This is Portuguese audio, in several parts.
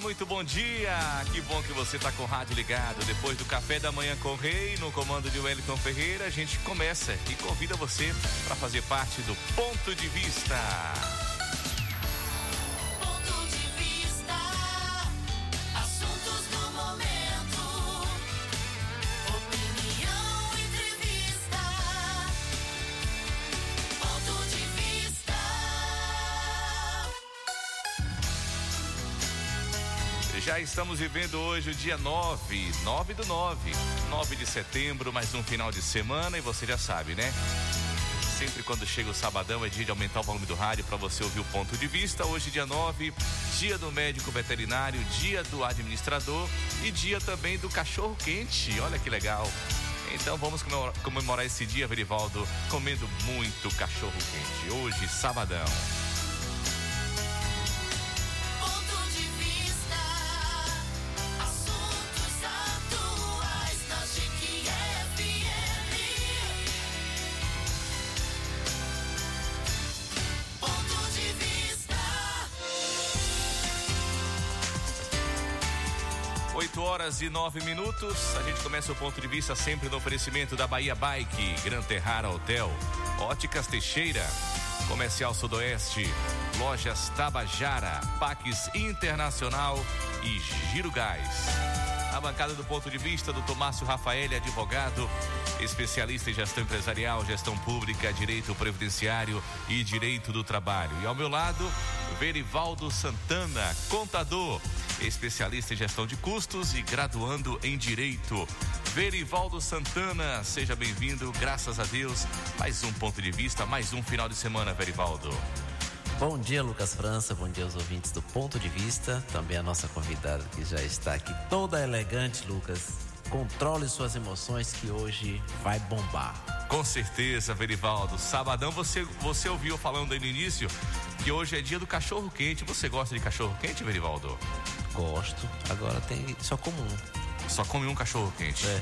Muito bom dia. Que bom que você está com o rádio ligado. Depois do café da manhã com o Rei, no comando de Wellington Ferreira, a gente começa e convida você para fazer parte do Ponto de Vista. Estamos vivendo hoje o dia 9, 9 do 9, 9 de setembro, mais um final de semana e você já sabe, né? Sempre quando chega o sabadão é dia de aumentar o volume do rádio para você ouvir o ponto de vista. Hoje, dia 9, dia do médico veterinário, dia do administrador e dia também do cachorro quente. Olha que legal. Então vamos comemorar, comemorar esse dia, Verivaldo, comendo muito cachorro quente. Hoje, sabadão. Horas e 9 minutos. A gente começa o ponto de vista sempre no oferecimento da Bahia Bike, Gran Terrara Hotel, Óticas Teixeira, Comercial Sudoeste, Lojas Tabajara, Paques Internacional e Giro Gás. A bancada do ponto de vista do Tomásio Rafael, advogado, especialista em gestão empresarial, gestão pública, direito previdenciário e direito do trabalho. E ao meu lado, Verivaldo Santana, contador, especialista em gestão de custos e graduando em direito. Verivaldo Santana, seja bem-vindo, graças a Deus. Mais um ponto de vista, mais um final de semana, Verivaldo. Bom dia, Lucas França. Bom dia aos ouvintes do Ponto de Vista. Também a nossa convidada que já está aqui, toda elegante, Lucas. Controle suas emoções que hoje vai bombar. Com certeza, Verivaldo. Sabadão, você, você ouviu falando aí no início que hoje é dia do cachorro quente. Você gosta de cachorro quente, Verivaldo? Gosto. Agora tem só como um. Só come um cachorro quente. É.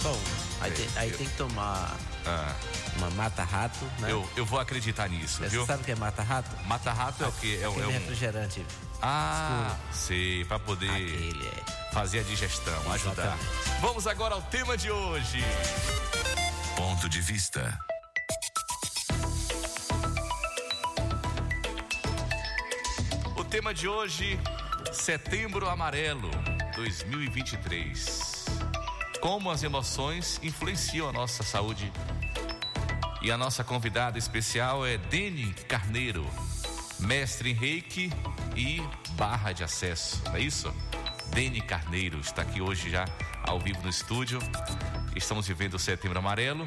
Só um. Aí, É, tem, aí eu- tem que tomar Ah, uma mata-rato, né? eu, eu vou acreditar nisso, Você viu? sabe o que é mata-rato? Mata-rato é o quê? É, um- é um. refrigerante. Ah, sei, pra poder Aquele é. fazer a digestão, ajudar. Exatamente. Vamos agora ao tema de hoje. Ponto de vista. O tema de hoje, Setembro Amarelo 2023. Como as emoções influenciam a nossa saúde. E a nossa convidada especial é Dene Carneiro, mestre em reiki e barra de acesso, não é isso? Dene Carneiro está aqui hoje já ao vivo no estúdio. Estamos vivendo o Setembro Amarelo,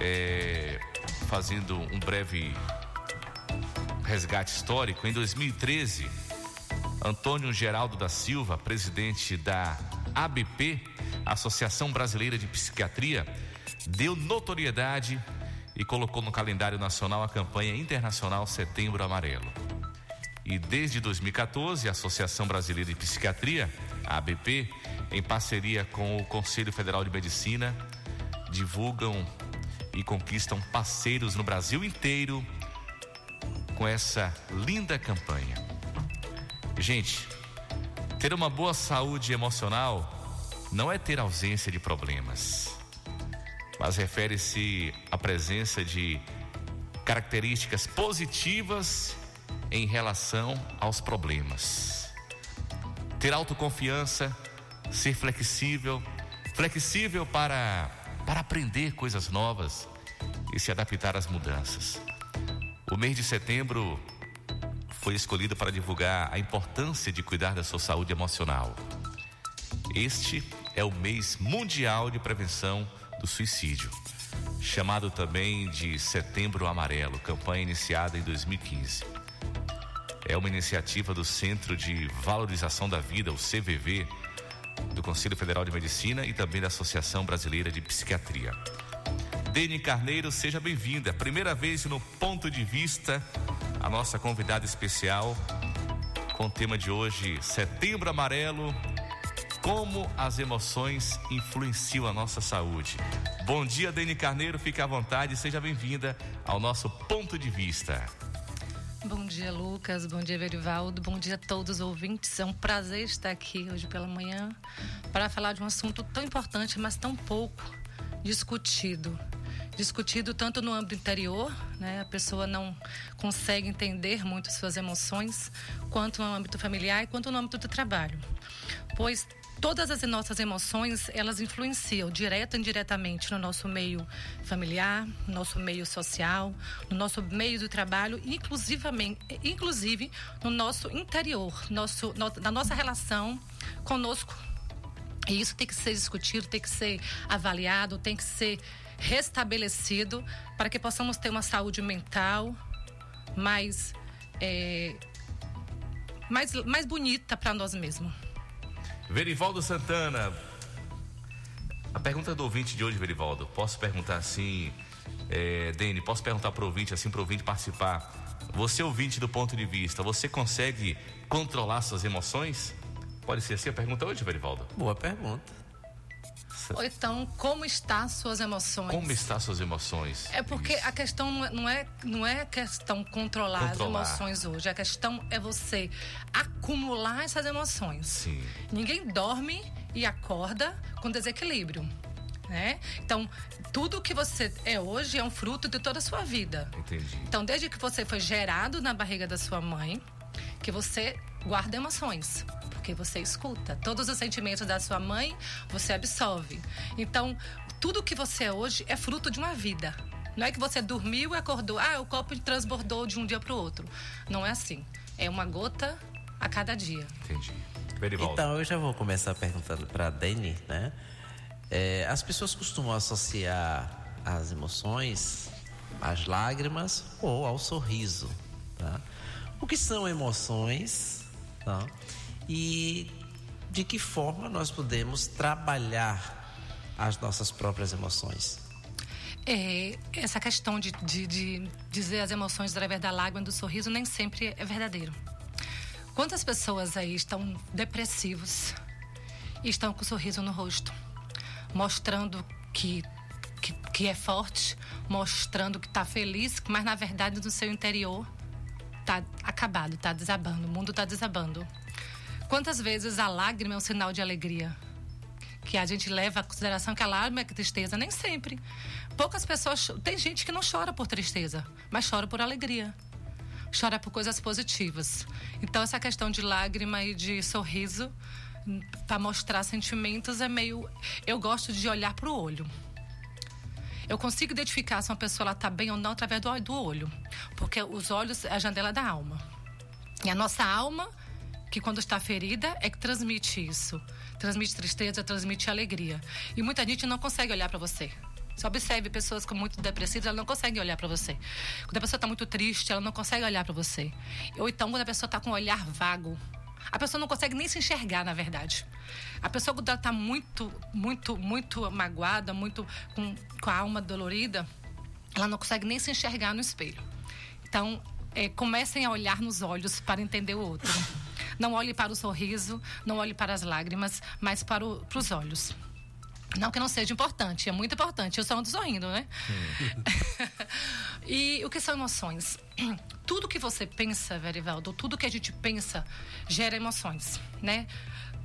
é, fazendo um breve resgate histórico. Em 2013, Antônio Geraldo da Silva, presidente da ABP, Associação Brasileira de Psiquiatria, deu notoriedade e colocou no calendário nacional a campanha internacional Setembro Amarelo. E desde 2014, a Associação Brasileira de Psiquiatria, a ABP, em parceria com o Conselho Federal de Medicina, divulgam e conquistam parceiros no Brasil inteiro com essa linda campanha. Gente, ter uma boa saúde emocional não é ter ausência de problemas, mas refere-se à presença de características positivas em relação aos problemas. Ter autoconfiança, ser flexível, flexível para para aprender coisas novas e se adaptar às mudanças. O mês de setembro foi escolhido para divulgar a importância de cuidar da sua saúde emocional. Este é o mês mundial de prevenção do suicídio, chamado também de Setembro Amarelo, campanha iniciada em 2015. é uma iniciativa do Centro de Valorização da Vida, o CVV, do Conselho Federal de Medicina e também da Associação Brasileira de Psiquiatria. Dene Carneiro, seja bem-vinda. Primeira vez no Ponto de Vista, a nossa convidada especial, com o tema de hoje, Setembro Amarelo, como as emoções influenciam a nossa saúde. Bom dia, Dene Carneiro, fique à vontade, seja bem-vinda ao nosso Ponto de Vista. Bom dia, Lucas. Bom dia, Verivaldo. Bom dia a todos os ouvintes. É um prazer estar aqui hoje pela manhã para falar de um assunto tão importante, mas tão pouco discutido. Discutido tanto no âmbito interior, né? A pessoa não consegue entender muito suas emoções, quanto no âmbito familiar e quanto no âmbito do trabalho. Pois todas as nossas emoções, elas influenciam direto e indiretamente no nosso meio familiar, no nosso meio social, no nosso meio do trabalho, inclusive no nosso interior, nosso, no, na nossa relação conosco. E isso tem que ser discutido, tem que ser avaliado, tem que ser restabelecido para que possamos ter uma saúde mental mais, é, mais, mais bonita para nós mesmos. Verivaldo Santana. A pergunta do ouvinte de hoje, Verivaldo, posso perguntar assim, é, Dene, posso perguntar para o ouvinte, assim, para o ouvinte participar. Você, ouvinte do ponto de vista, você consegue controlar suas emoções? Pode ser assim a pergunta hoje, Verivaldo? Boa pergunta. Ou então, como está suas emoções? Como estão suas emoções? É porque Isso. a questão não é, não é, não é questão controlar, Controlar. as emoções hoje. A questão é você acumular essas emoções. Sim. Ninguém dorme e acorda com desequilíbrio. Né? Então, tudo que você é hoje é um fruto de toda a sua vida. Entendi. Então, desde que você foi gerado na barriga da sua mãe, que você guarda emoções, porque você escuta. Todos os sentimentos da sua mãe, você absorve. Então, tudo que você é hoje é fruto de uma vida. Não é que você dormiu e acordou, ah, o copo transbordou de um dia para o outro. Não é assim. É uma gota a cada dia. Entendi. Então, eu já vou começar perguntando para a Dani, né? É, as pessoas costumam associar as emoções às lágrimas ou ao sorriso, tá? O que são emoções, tá? E de que forma nós podemos trabalhar as nossas próprias emoções? É, essa questão de, de- de dizer as emoções através da lágrima e do sorriso nem sempre é verdadeiro. Quantas pessoas aí estão depressivos e estão com um sorriso no rosto, mostrando que, que, que é forte, mostrando que está feliz, mas na verdade no seu interior está acabado, está desabando, o mundo está desabando. Quantas vezes a lágrima é um sinal de alegria? que a gente leva à consideração que a lágrima é tristeza, nem sempre. Poucas pessoas. Tem gente que não chora por tristeza, mas chora por alegria. Chora por coisas positivas. Então, essa questão de lágrima e de sorriso, para mostrar sentimentos, é meio. Eu gosto de olhar para o olho. Eu consigo identificar se uma pessoa está bem ou não através do, do olho. Porque os olhos é a janela da alma. E a nossa alma, que quando está ferida, é que transmite isso. Transmite tristeza, transmite alegria. E muita gente não consegue olhar para você. Você observe pessoas com muito depressivas, ela não consegue olhar para você. Quando a pessoa está muito triste, ela não consegue olhar para você. Ou então quando a pessoa está com um olhar vago. A pessoa não consegue nem se enxergar, na verdade. A pessoa quando ela está muito, muito, muito magoada, muito com, com a alma dolorida, ela não consegue nem se enxergar no espelho. Então, é, comecem a olhar nos olhos para entender o outro. Não olhe para o sorriso, não olhe para as lágrimas, mas para, o- para os olhos. Não que não seja importante, é muito importante. Eu só ando sorrindo, né? e o que são emoções? Tudo que você pensa, Verivaldo, tudo que a gente pensa gera emoções, né?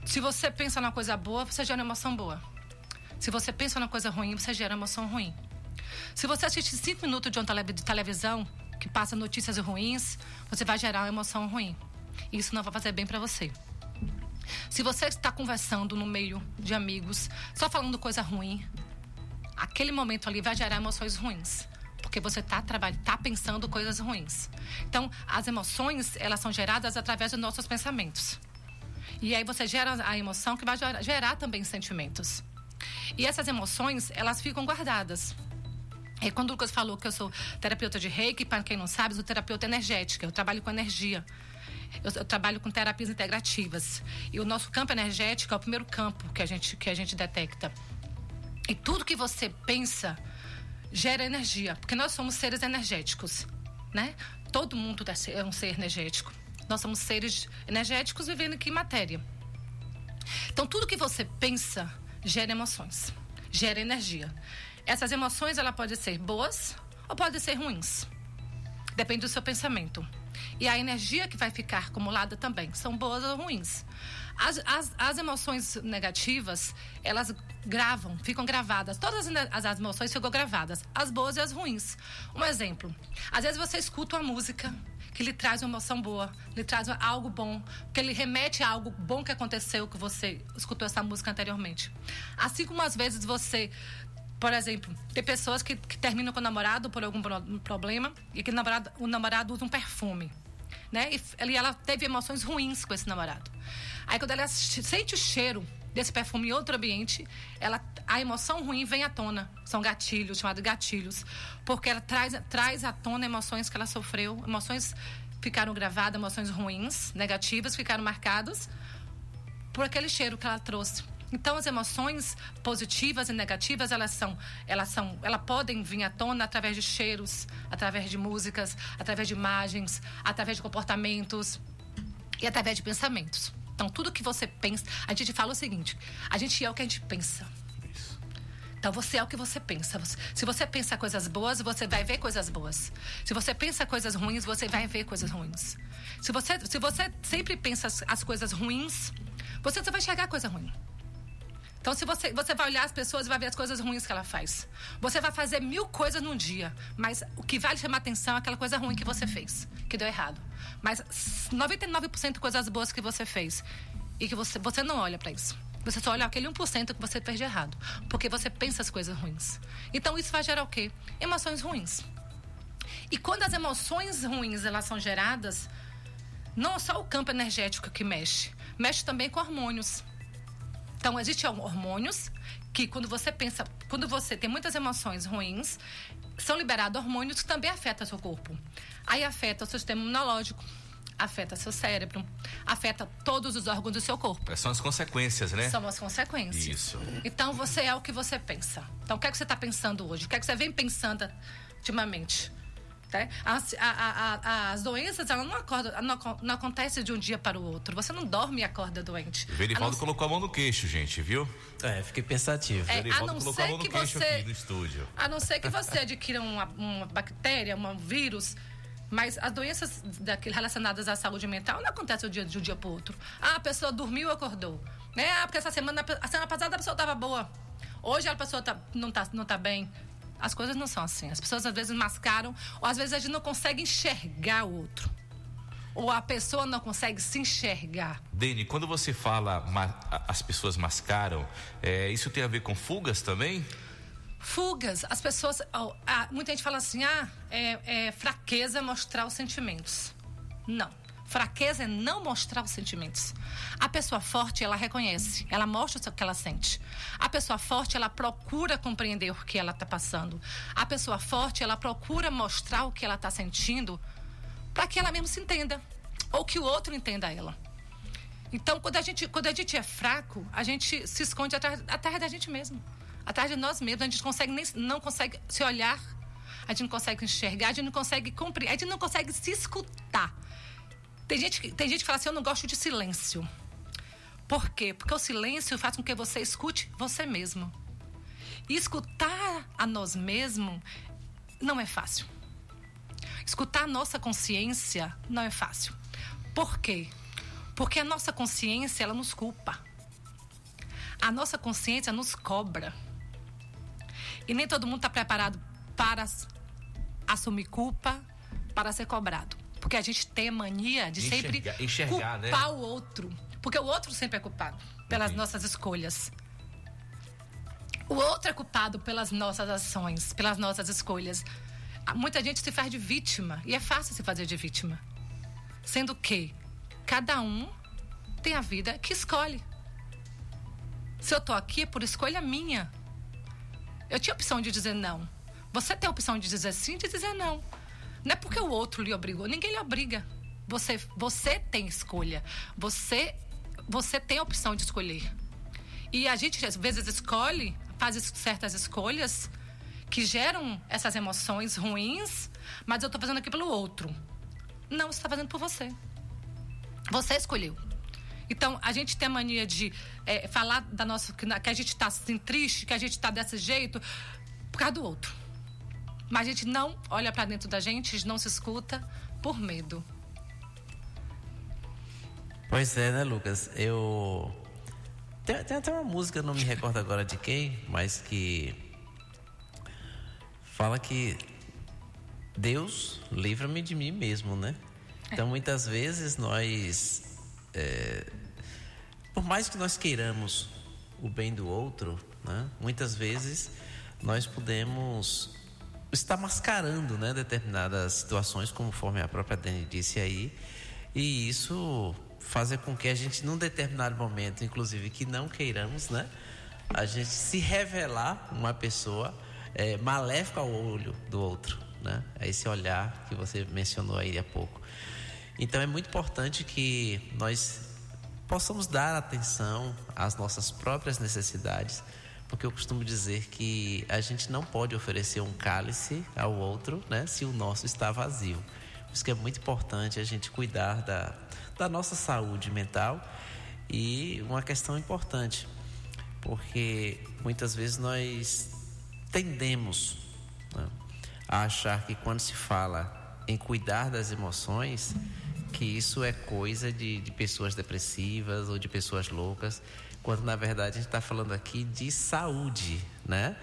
Se você pensa numa coisa boa, você gera emoção boa. Se você pensa numa coisa ruim, você gera emoção ruim. Se você assistir cinco minutos de uma televisão que passa notícias ruins, você vai gerar uma emoção ruim. Isso não vai fazer bem para você. Se você está conversando no meio de amigos, só falando coisa ruim, aquele momento ali vai gerar emoções ruins. Porque você está tá pensando coisas ruins. Então, as emoções, elas são geradas através dos nossos pensamentos. E aí você gera a emoção que vai gera- gerar também sentimentos. E essas emoções, elas ficam guardadas. E quando o Lucas falou que eu sou terapeuta de reiki, para quem não sabe, eu sou terapeuta energética, eu trabalho com energia. Eu, eu trabalho com terapias integrativas. E o nosso campo energético é o primeiro campo que a gente, que a gente detecta. E tudo que você pensa gera energia, porque nós somos seres energéticos, né? Todo mundo é um ser energético. Nós somos seres energéticos vivendo aqui em matéria. Então, tudo que você pensa gera emoções, gera energia. Essas emoções, ela pode ser boas ou pode ser ruins. Depende do seu pensamento. E a energia que vai ficar acumulada também, são boas ou ruins. As, as, as emoções negativas, elas gravam, ficam gravadas. Todas as, as emoções ficam gravadas, as boas e as ruins. Um exemplo: às vezes você escuta uma música que lhe traz uma emoção boa, lhe traz algo bom, que ele remete a algo bom que aconteceu que você escutou essa música anteriormente. Assim como às vezes você por exemplo, tem pessoas que, que terminam com o namorado por algum pro- problema e que o namorado, o namorado usa um perfume. Né? E, ela teve emoções ruins com esse namorado. Aí, quando ela sente o cheiro desse perfume em outro ambiente, ela, a emoção ruim vem à tona. São gatilhos, chamados gatilhos. Porque ela traz, traz à tona emoções que ela sofreu, emoções ficaram gravadas, emoções ruins, negativas, ficaram marcadas por aquele cheiro que ela trouxe. Então as emoções positivas e negativas elas são, elas são, elas podem vir à tona através de cheiros, através de músicas, através de imagens, através de comportamentos e através de pensamentos. Então tudo que você pensa, a gente fala o seguinte: a gente é o que a gente pensa. Então você é o que você pensa. Se você pensa coisas boas, você vai ver coisas boas. Se você pensa coisas ruins, você vai ver coisas ruins. Se você, se você sempre pensa as, as coisas ruins, você só vai enxergar coisa ruim. Então, se você, você vai olhar as pessoas e vai ver as coisas ruins que ela faz. Você vai fazer mil coisas num dia, mas o que vai lhe chamar atenção é aquela coisa ruim que você fez, que deu errado. Mas 99% coisas boas que você fez e que você, você não olha para isso. Você só olha aquele 1% que você fez de errado, porque você pensa as coisas ruins. Então, isso vai gerar o quê? Emoções ruins. E quando as emoções ruins elas são geradas, não só o campo energético que mexe, mexe também com hormônios. Então, existem hormônios que, quando você pensa, quando você tem muitas emoções ruins, são liberados hormônios que também afetam seu corpo. Aí afeta o seu sistema imunológico, afeta seu cérebro, afeta todos os órgãos do seu corpo. São as consequências, né? São as consequências. Isso. Então, você é o que você pensa. Então, o que é que você está pensando hoje? O que é que você vem pensando ultimamente? Né? As, a- a- a- as doenças, elas não, acordam, não, não acontecem de um dia para o outro. Você não dorme e acorda doente. O Verivaldo não- colocou a mão no queixo, gente, viu? É, fiquei pensativo. É, a não colocou a ser mão no que queixo você- aqui no estúdio. A não ser que você adquira uma, uma bactéria, um vírus. Mas as doenças daquele- relacionadas à saúde mental não acontecem de um dia, de um dia para o outro. Ah, a pessoa dormiu e acordou. Né? Ah, porque essa semana, a semana passada a pessoa estava boa. Hoje a pessoa tá, não, está não tá bem. As coisas não são assim. As pessoas às vezes mascaram, ou às vezes a gente não consegue enxergar o outro. Ou a pessoa não consegue se enxergar. Deni, quando você fala as pessoas mascaram, é, isso tem a ver com fugas também? Fugas, as pessoas. ó, ah, muita gente fala assim: ah, é, é fraqueza mostrar os sentimentos. Não. Fraqueza é não mostrar os sentimentos. A pessoa forte, ela reconhece, ela mostra o que ela sente. A pessoa forte, ela procura compreender o que ela está passando. A pessoa forte, ela procura mostrar o que ela está sentindo para que ela mesmo se entenda. Ou que o outro entenda ela. Então, quando a gente, quando a gente é fraco, a gente se esconde atrás, atrás da gente mesmo. Atrás de nós mesmos. A gente consegue nem, não consegue se olhar. A gente não consegue enxergar. A gente não consegue compreender. A gente não consegue se escutar. Tem gente, que- tem gente que fala assim, eu não gosto de silêncio. Por quê? Porque o silêncio faz com que você escute você mesmo. E escutar a nós mesmos não é fácil. Escutar a nossa consciência não é fácil. Por quê? Porque a nossa consciência, ela nos culpa. A nossa consciência nos cobra. E nem todo mundo está preparado para assumir culpa, para ser cobrado. Porque a gente tem a mania de sempre Enxergar- enxergar, né? culpar o outro. Porque o outro sempre é culpado pelas Entendi. nossas escolhas. O outro é culpado pelas nossas ações, pelas nossas escolhas. Ah, Muita gente se faz de vítima e é fácil se fazer de vítima. Sendo que cada um tem a vida que escolhe. Se eu tô aqui é por escolha minha. Eu tinha opção de dizer não. Você tem a opção de dizer sim e de dizer não. Não é porque o outro lhe obrigou. Ninguém lhe obriga. Você, você tem escolha. Você, você tem a opção de escolher. E a gente às vezes escolhe, faz certas escolhas que geram essas emoções ruins, mas eu estou fazendo aqui pelo outro. Não, você está fazendo por você. Você escolheu. Então, a gente tem a mania de eh, falar da nossa, que a gente está assim, triste, que a gente está desse jeito, por causa do outro. Mas a gente não olha para dentro da gente, a gente não se escuta por medo. Pois é, né, Lucas? Eu. Tem, tem até uma música, não me recordo agora de quem, mas que. Fala que. Deus livra-me de mim mesmo, né? Então, muitas vezes nós. é, por mais que nós queiramos o bem do outro, né? Muitas vezes nós podemos estar mascarando, né? Determinadas situações, conforme a própria Dani disse aí. E isso fazer com que a gente, num determinado momento, inclusive que não queiramos, né? A gente se revelar uma pessoa é, maléfica ao olho do outro, né? É esse olhar que você mencionou aí há pouco. Então é muito importante que nós possamos dar atenção às nossas próprias necessidades, porque eu costumo dizer que a gente não pode oferecer um cálice ao outro, né, se o nosso está vazio. Por isso que é muito importante a gente cuidar da, da nossa saúde mental e uma questão importante, porque muitas vezes nós tendemos né, a achar que quando se fala em cuidar das emoções, que isso é coisa de, de pessoas depressivas ou de pessoas loucas, quando na verdade a gente está falando aqui de saúde, né?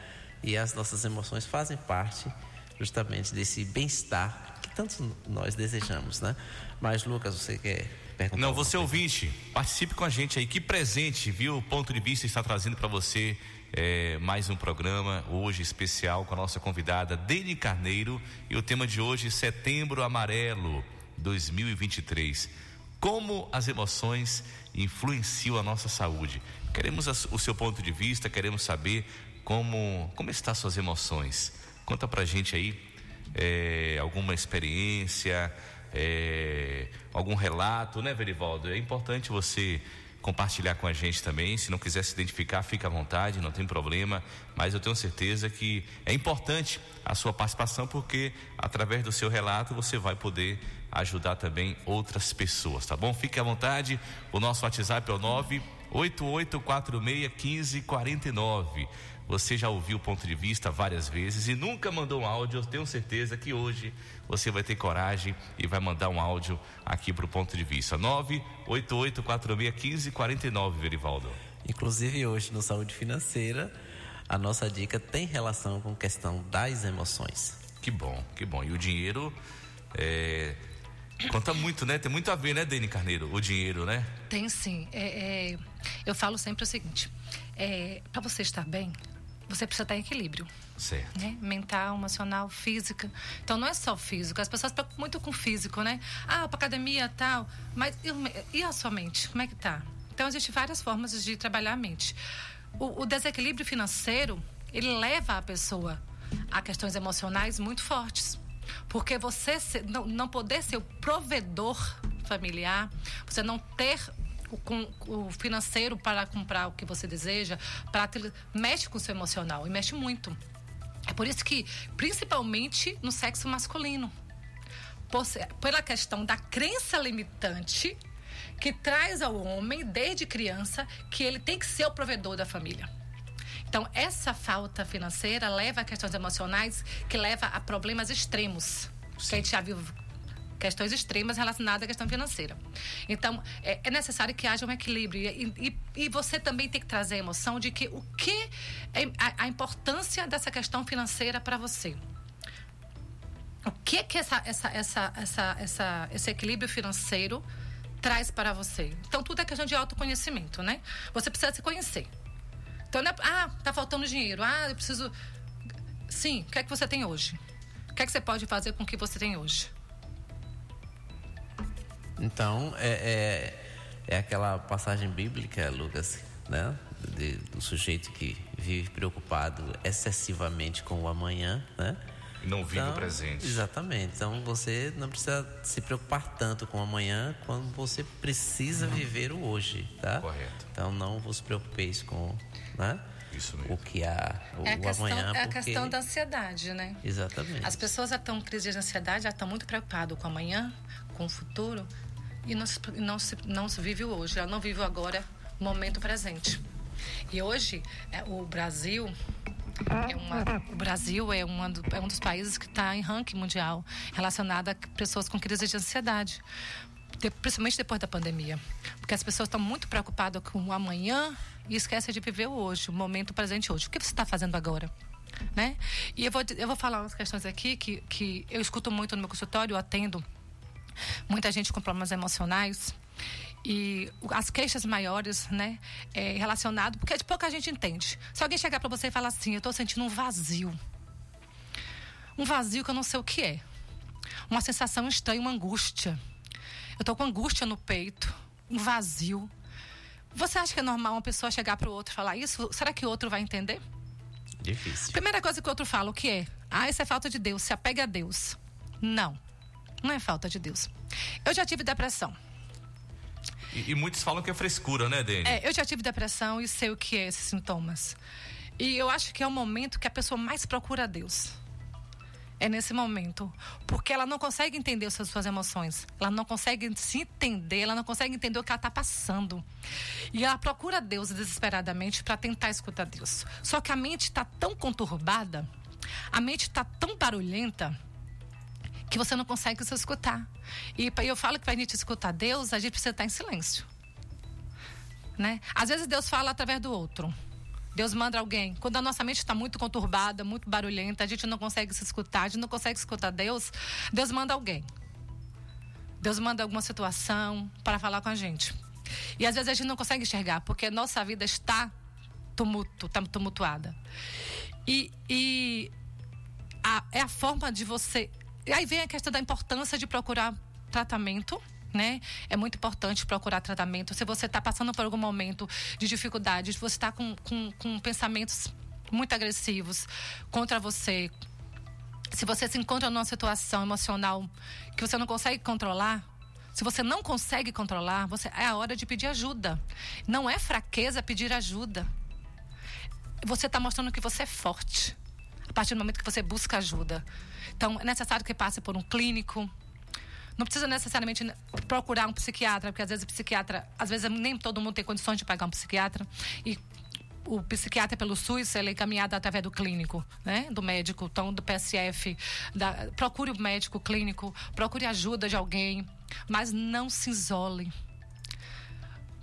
E as nossas emoções fazem parte justamente desse bem-estar que tanto nós desejamos, né? Mas Lucas, você quer perguntar? Não, você coisa? ouvinte, participe com a gente aí. Que presente, viu? O Ponto de Vista está trazendo para você é, mais um programa hoje especial com a nossa convidada Deni Carneiro e o tema de hoje Setembro Amarelo 2023. Como as emoções influenciam a nossa saúde? Queremos o seu ponto de vista, queremos saber como como estão suas emoções. Conta pra gente aí é, alguma experiência, é, algum relato, né, Verivaldo? É importante você compartilhar com a gente também. Se não quiser se identificar, fica à vontade, não tem problema. Mas eu tenho certeza que é importante a sua participação, porque através do seu relato você vai poder ajudar também outras pessoas, tá bom? Fique à vontade. O nosso WhatsApp é o 988461549. Você já ouviu o ponto de vista várias vezes e nunca mandou um áudio. Eu tenho certeza que hoje você vai ter coragem e vai mandar um áudio aqui para o ponto de vista. 988461549, Verivaldo. Inclusive hoje no Saúde Financeira, a nossa dica tem relação com a questão das emoções. Que bom, que bom. E o dinheiro é, conta muito, né? Tem muito a ver, né, Dani Carneiro? O dinheiro, né? Tem sim. É, é, eu falo sempre o seguinte: para você estar bem, você precisa estar em equilíbrio. Certo. né? Mental, emocional, física. Então não é só físico. As pessoas preocupam muito com físico, né? Ah, pra academia tal. Mas e, a sua mente? Como é que tá? Então existem várias formas de trabalhar a mente. O, o desequilíbrio financeiro, ele leva a pessoa a questões emocionais muito fortes. Porque você não, não poder ser o provedor familiar, você não ter o, com- o financeiro para comprar o que você deseja, para mexe com o seu emocional e mexe muito. É por isso que, principalmente no sexo masculino, por pela questão da crença limitante que traz ao homem, desde criança, que ele tem que ser o provedor da família. Então, essa falta financeira leva a questões emocionais que leva a problemas extremos. Que a gente já viu questões extremas relacionadas à questão financeira. Então, é, é necessário que haja um equilíbrio. E, e- e você também tem que trazer a emoção de que o que é a, a importância dessa questão financeira para você. O que que essa, essa, essa, essa, essa, esse equilíbrio financeiro traz para você? Então, tudo é questão de autoconhecimento, né? Você precisa se conhecer. Então, não é, ah, tá faltando dinheiro. Ah, eu preciso. Sim, o que é que você tem hoje? O que é que você pode fazer com o que você tem hoje? Então, é, é, é aquela passagem bíblica, Lucas, né? De- do sujeito que vive preocupado excessivamente com o amanhã, né? E não vive o presente. Exatamente. Então você não precisa se preocupar tanto com o amanhã quando você precisa viver o hoje, tá? Correto. Então não vos preocupeis com, né? Isso mesmo. O que há, o, É a o questão, amanhã, é a porque... questão da ansiedade, né? Exatamente. As pessoas já estão em crise de ansiedade, já estão muito preocupadas com o amanhã, com o futuro, e não se, não se, não se vive hoje, ela não vive agora, momento presente. E hoje, é, o Brasil é, uma, o Brasil é, uma do- é um dos países que está em ranking mundial relacionado a pessoas com crise de ansiedade. De- principalmente depois da pandemia. Porque as pessoas estão muito preocupadas com o amanhã e esquecem de viver o hoje, o momento presente hoje. O que você está fazendo agora? Né? E eu vou, eu vou falar umas questões aqui que, que eu escuto muito no meu consultório, eu atendo muita gente com problemas emocionais. E as queixas maiores, né, é relacionado, porque de pouca gente entende. Se alguém chegar para você e falar assim, eu estou sentindo um vazio. Um vazio que eu não sei o que é. Uma sensação estranha, uma angústia. Eu estou com angústia no peito, um vazio. Você acha que é normal uma pessoa chegar para o outro e falar isso? Será que o outro vai entender? Difícil. Primeira coisa que o outro fala, o que é? Ah, isso é falta de Deus, se apega a Deus. Não, não é falta de Deus. Eu já tive depressão. E, e muitos falam que é frescura, né, Dani? É, eu já tive depressão e sei o que é esses sintomas. E eu acho que é o momento que a pessoa mais procura a Deus. É nesse momento. Porque ela não consegue entender as suas, suas emoções. Ela não consegue se entender, ela não consegue entender o que ela está passando. E ela procura Deus desesperadamente para tentar escutar Deus. Só que a mente está tão conturbada, a mente está tão barulhenta, que você não consegue se escutar. E eu falo que para a gente escutar Deus, a gente precisa estar em silêncio. Né? Às vezes Deus fala através do outro. Deus manda alguém. Quando a nossa mente está muito conturbada, muito barulhenta, a gente não consegue se escutar, a gente não consegue escutar Deus, Deus manda alguém. Deus manda alguma situação para falar com a gente. E às vezes a gente não consegue enxergar, porque nossa vida está tumulto, tá tumultuada. E, e a- é a forma de você. E aí vem a questão da importância de procurar tratamento. Né? É muito importante procurar tratamento. Se você está passando por algum momento de dificuldade, se você está com, com, com pensamentos muito agressivos contra você, se você se encontra numa situação emocional que você não consegue controlar, se você não consegue controlar, você, é a hora de pedir ajuda. Não é fraqueza pedir ajuda. Você está mostrando que você é forte a partir do momento que você busca ajuda. Então, é necessário que passe por um clínico. Não precisa necessariamente procurar um psiquiatra, porque às vezes o psiquiatra, às vezes nem todo mundo tem condições de pagar um psiquiatra. E o psiquiatra pelo SUS, ele é encaminhado através do clínico, né? Do médico, então do PSF. Da, procure o médico clínico, procure ajuda de alguém, mas não se isole.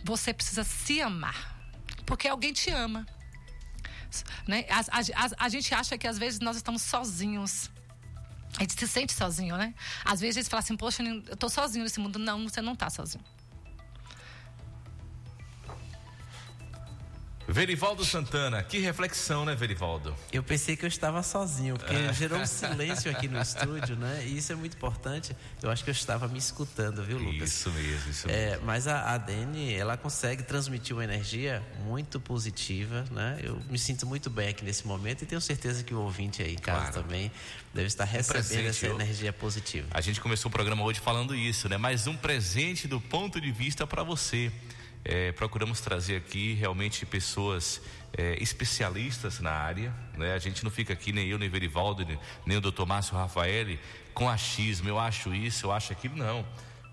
Você precisa se amar, porque alguém te ama. Né? A, a- a- a gente acha que às vezes nós estamos sozinhos. A gente se sente sozinho, né? Às vezes a gente fala assim, poxa, eu tô sozinho nesse mundo. Não, você não tá sozinho. Verivaldo Santana, que reflexão, né, Verivaldo? Eu pensei que eu estava sozinho, porque gerou um silêncio aqui no estúdio, né? E isso é muito importante. Eu acho que eu estava me escutando, viu, Lucas? Isso mesmo, isso mesmo. É, mas a, a Dani, ela consegue transmitir uma energia muito positiva, né? Eu me sinto muito bem aqui nesse momento e tenho certeza que o ouvinte aí em casa Claro. também deve estar recebendo presente, essa eu- energia positiva. A gente começou o programa hoje falando isso, né? Mais um presente do ponto de vista para você. É, procuramos trazer aqui realmente pessoas é, especialistas na área, né? A gente não fica aqui, nem eu, nem Verivaldo, nem, nem o doutor Márcio Rafael, com achismo, eu acho isso, eu acho aquilo, não.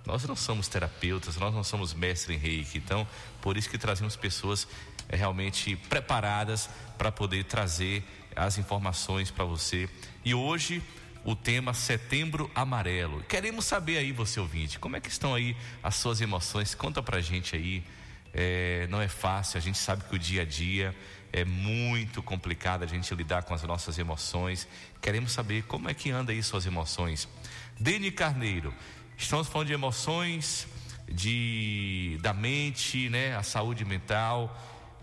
Nós não somos terapeutas, nós não somos mestre em reiki, então, por isso que trazemos pessoas é, realmente preparadas para poder trazer as informações para você. E hoje o tema Setembro Amarelo. Queremos saber aí, você ouvinte, como é que estão aí as suas emoções? Conta pra gente aí. É, não é fácil, a gente sabe que o dia a dia é muito complicado a gente lidar com as nossas emoções. Queremos saber como é que anda aí suas emoções. Deni Carneiro, estamos falando de emoções, de da mente, né, a saúde mental,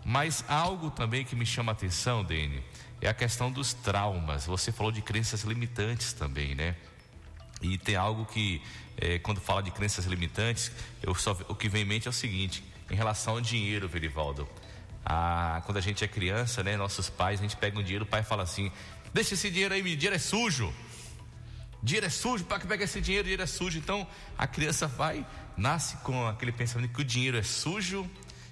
mas algo também que me chama a atenção, Deni, é a questão dos traumas. Você falou de crenças limitantes também, né? E tem algo que, eh, quando fala de crenças limitantes, eu só, o que vem em mente é o seguinte: em relação ao dinheiro, Verivaldo. Ah, quando a gente é criança, né? Nossos pais, a gente pega um dinheiro, o pai fala assim: deixa esse dinheiro aí, dinheiro é sujo. dinheiro é sujo, para que pega esse dinheiro, dinheiro é sujo. Então a criança vai, nasce com aquele pensamento que o dinheiro é sujo,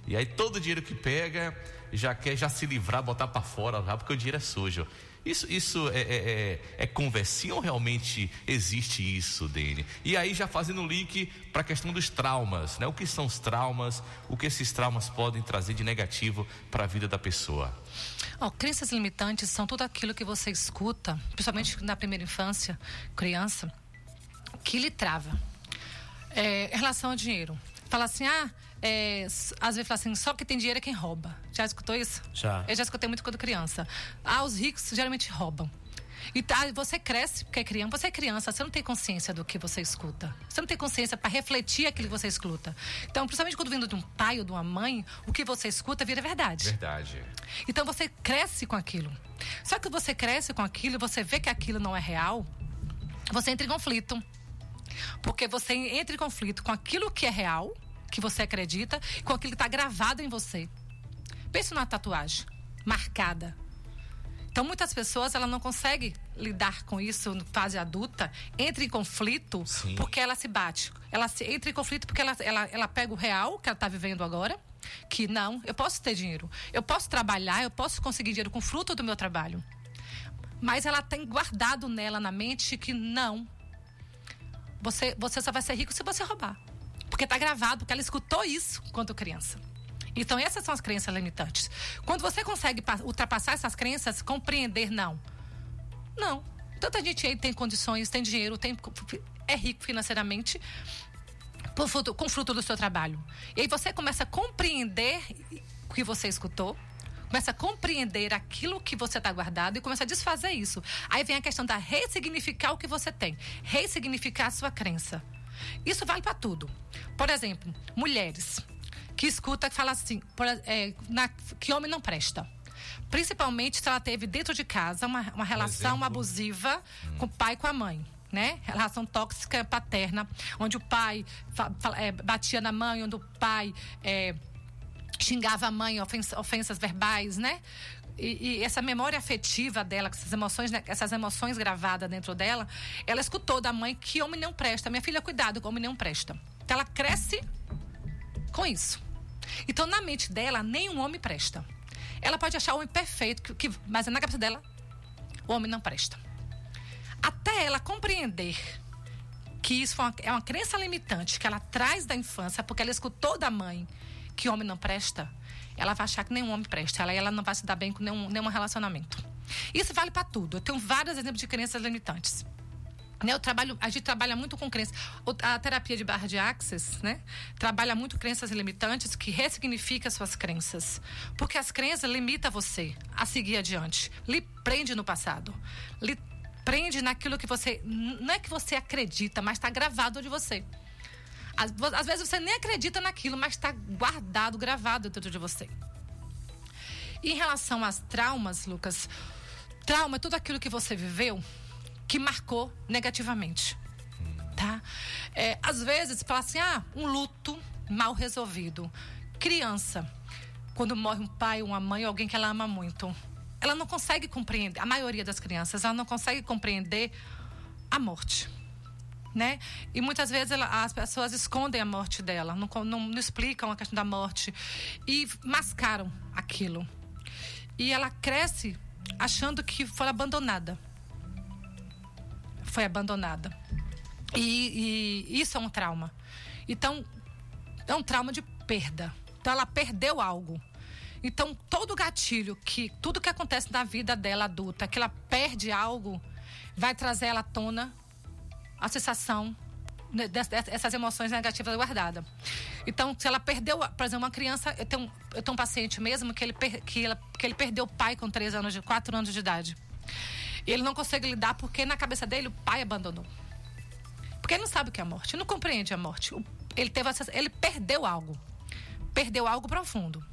e aí todo dinheiro que pega já quer já se livrar, botar para fora, porque o dinheiro é sujo. Isso, isso é, é, é, é conversinha ou realmente existe isso, Dene? E aí já fazendo o link para a questão dos traumas, né? O que são os traumas? O que esses traumas podem trazer de negativo para a vida da pessoa? Ó, crenças limitantes são tudo aquilo que você escuta, principalmente na primeira infância, criança, que lhe trava. É, em relação ao dinheiro. Fala assim, ah, é, às vezes fala assim, só que tem dinheiro é quem rouba. Já escutou isso? Já. Eu já escutei muito quando criança. Ah, os ricos geralmente roubam. E tá, você cresce porque é criança, você é criança, você não tem consciência do que você escuta. Você não tem consciência para refletir aquilo que você escuta. Então, principalmente quando vindo de um pai ou de uma mãe, o que você escuta vira verdade. Verdade. Então você cresce com aquilo. Só que você cresce com aquilo e você vê que aquilo não é real, você entra em conflito. Porque você entra em conflito com aquilo que é real, que você acredita, e com aquilo que está gravado em você. Pense numa tatuagem marcada. Então muitas pessoas ela não conseguem lidar com isso na fase adulta, entra em conflito Sim. porque ela se bate. Ela se, entra em conflito porque ela, ela, ela pega o real que ela está vivendo agora, que não, eu posso ter dinheiro, eu posso trabalhar, eu posso conseguir dinheiro com fruto do meu trabalho. Mas ela tem guardado nela na mente que não. Você, você só vai ser rico se você roubar. Porque está gravado, porque ela escutou isso quando criança. Então, essas são as crenças limitantes. Quando você consegue pa- ultrapassar essas crenças, compreender, não. Não. Tanta gente aí tem condições, tem dinheiro, tem, é rico financeiramente fruto- com fruto do seu trabalho. E aí você começa a compreender o que você escutou, começa a compreender aquilo que você está guardado e começa a desfazer isso. Aí vem a questão da ressignificar o que você tem, ressignificar a sua crença. Isso vale para tudo. Por exemplo, mulheres que escuta que fala assim, por- é, na- que homem não presta. Principalmente se ela teve dentro de casa uma, uma relação exemplo. abusiva com o pai e com a mãe. Né? Relação tóxica paterna, onde o pai é, batia na mãe, onde o pai é, xingava a mãe, ofens- ofensas verbais, né? E, e essa memória afetiva dela, essas emoções, né, essas emoções gravadas dentro dela, ela escutou da mãe que homem não presta. Minha filha, cuidado, homem não presta. Então ela cresce com isso. Então, na mente dela, nenhum homem presta. Ela pode achar o homem perfeito, que, que- mas na cabeça dela, o homem não presta. Até ela compreender que isso uma- é uma crença limitante que ela traz da infância, porque ela escutou da mãe que homem não presta, ela vai achar que nenhum homem presta. Ela, ela não vai se dar bem com nenhum, nenhum relacionamento. Isso vale para tudo. Eu tenho vários exemplos de crenças limitantes. Né, eu trabalho, a gente trabalha muito com crenças. A terapia de barra de axis, né? Trabalha muito crenças limitantes que ressignifica suas crenças. Porque as crenças limitam você a seguir adiante. Lhe prende no passado. Lhe prende naquilo que você. Não é que você acredita, mas está gravado de você. Às, às vezes você nem acredita naquilo, mas está guardado, gravado dentro de você. E em relação às traumas, Lucas, trauma é tudo aquilo que você viveu que marcou negativamente. Tá? É, às vezes, fala assim, ah, um luto mal resolvido. Criança, quando morre um pai, uma mãe, alguém que ela ama muito, ela não consegue compreender, a maioria das crianças, ela não consegue compreender a morte. Né? E muitas vezes ela- as pessoas escondem a morte dela, não, não, não explicam a questão da morte e mascaram aquilo. E ela cresce achando que foi abandonada. Foi abandonada. E, e isso é um trauma. Então, é um trauma de perda. Então, ela perdeu algo. Então, todo gatilho, que tudo que acontece na vida dela adulta, que ela perde algo, vai trazer ela à tona a sensação né, des- des- essas emoções negativas guardadas. Então, se ela perdeu, por exemplo, uma criança, eu tenho, eu tenho um paciente mesmo que ele, que, ela- que ele perdeu o pai com 3 anos de 4 anos de idade. E ele não consegue lidar porque na cabeça dele o pai abandonou. Porque ele não sabe o que é a morte, não compreende a morte. Ele teve ele perdeu algo. Perdeu algo profundo.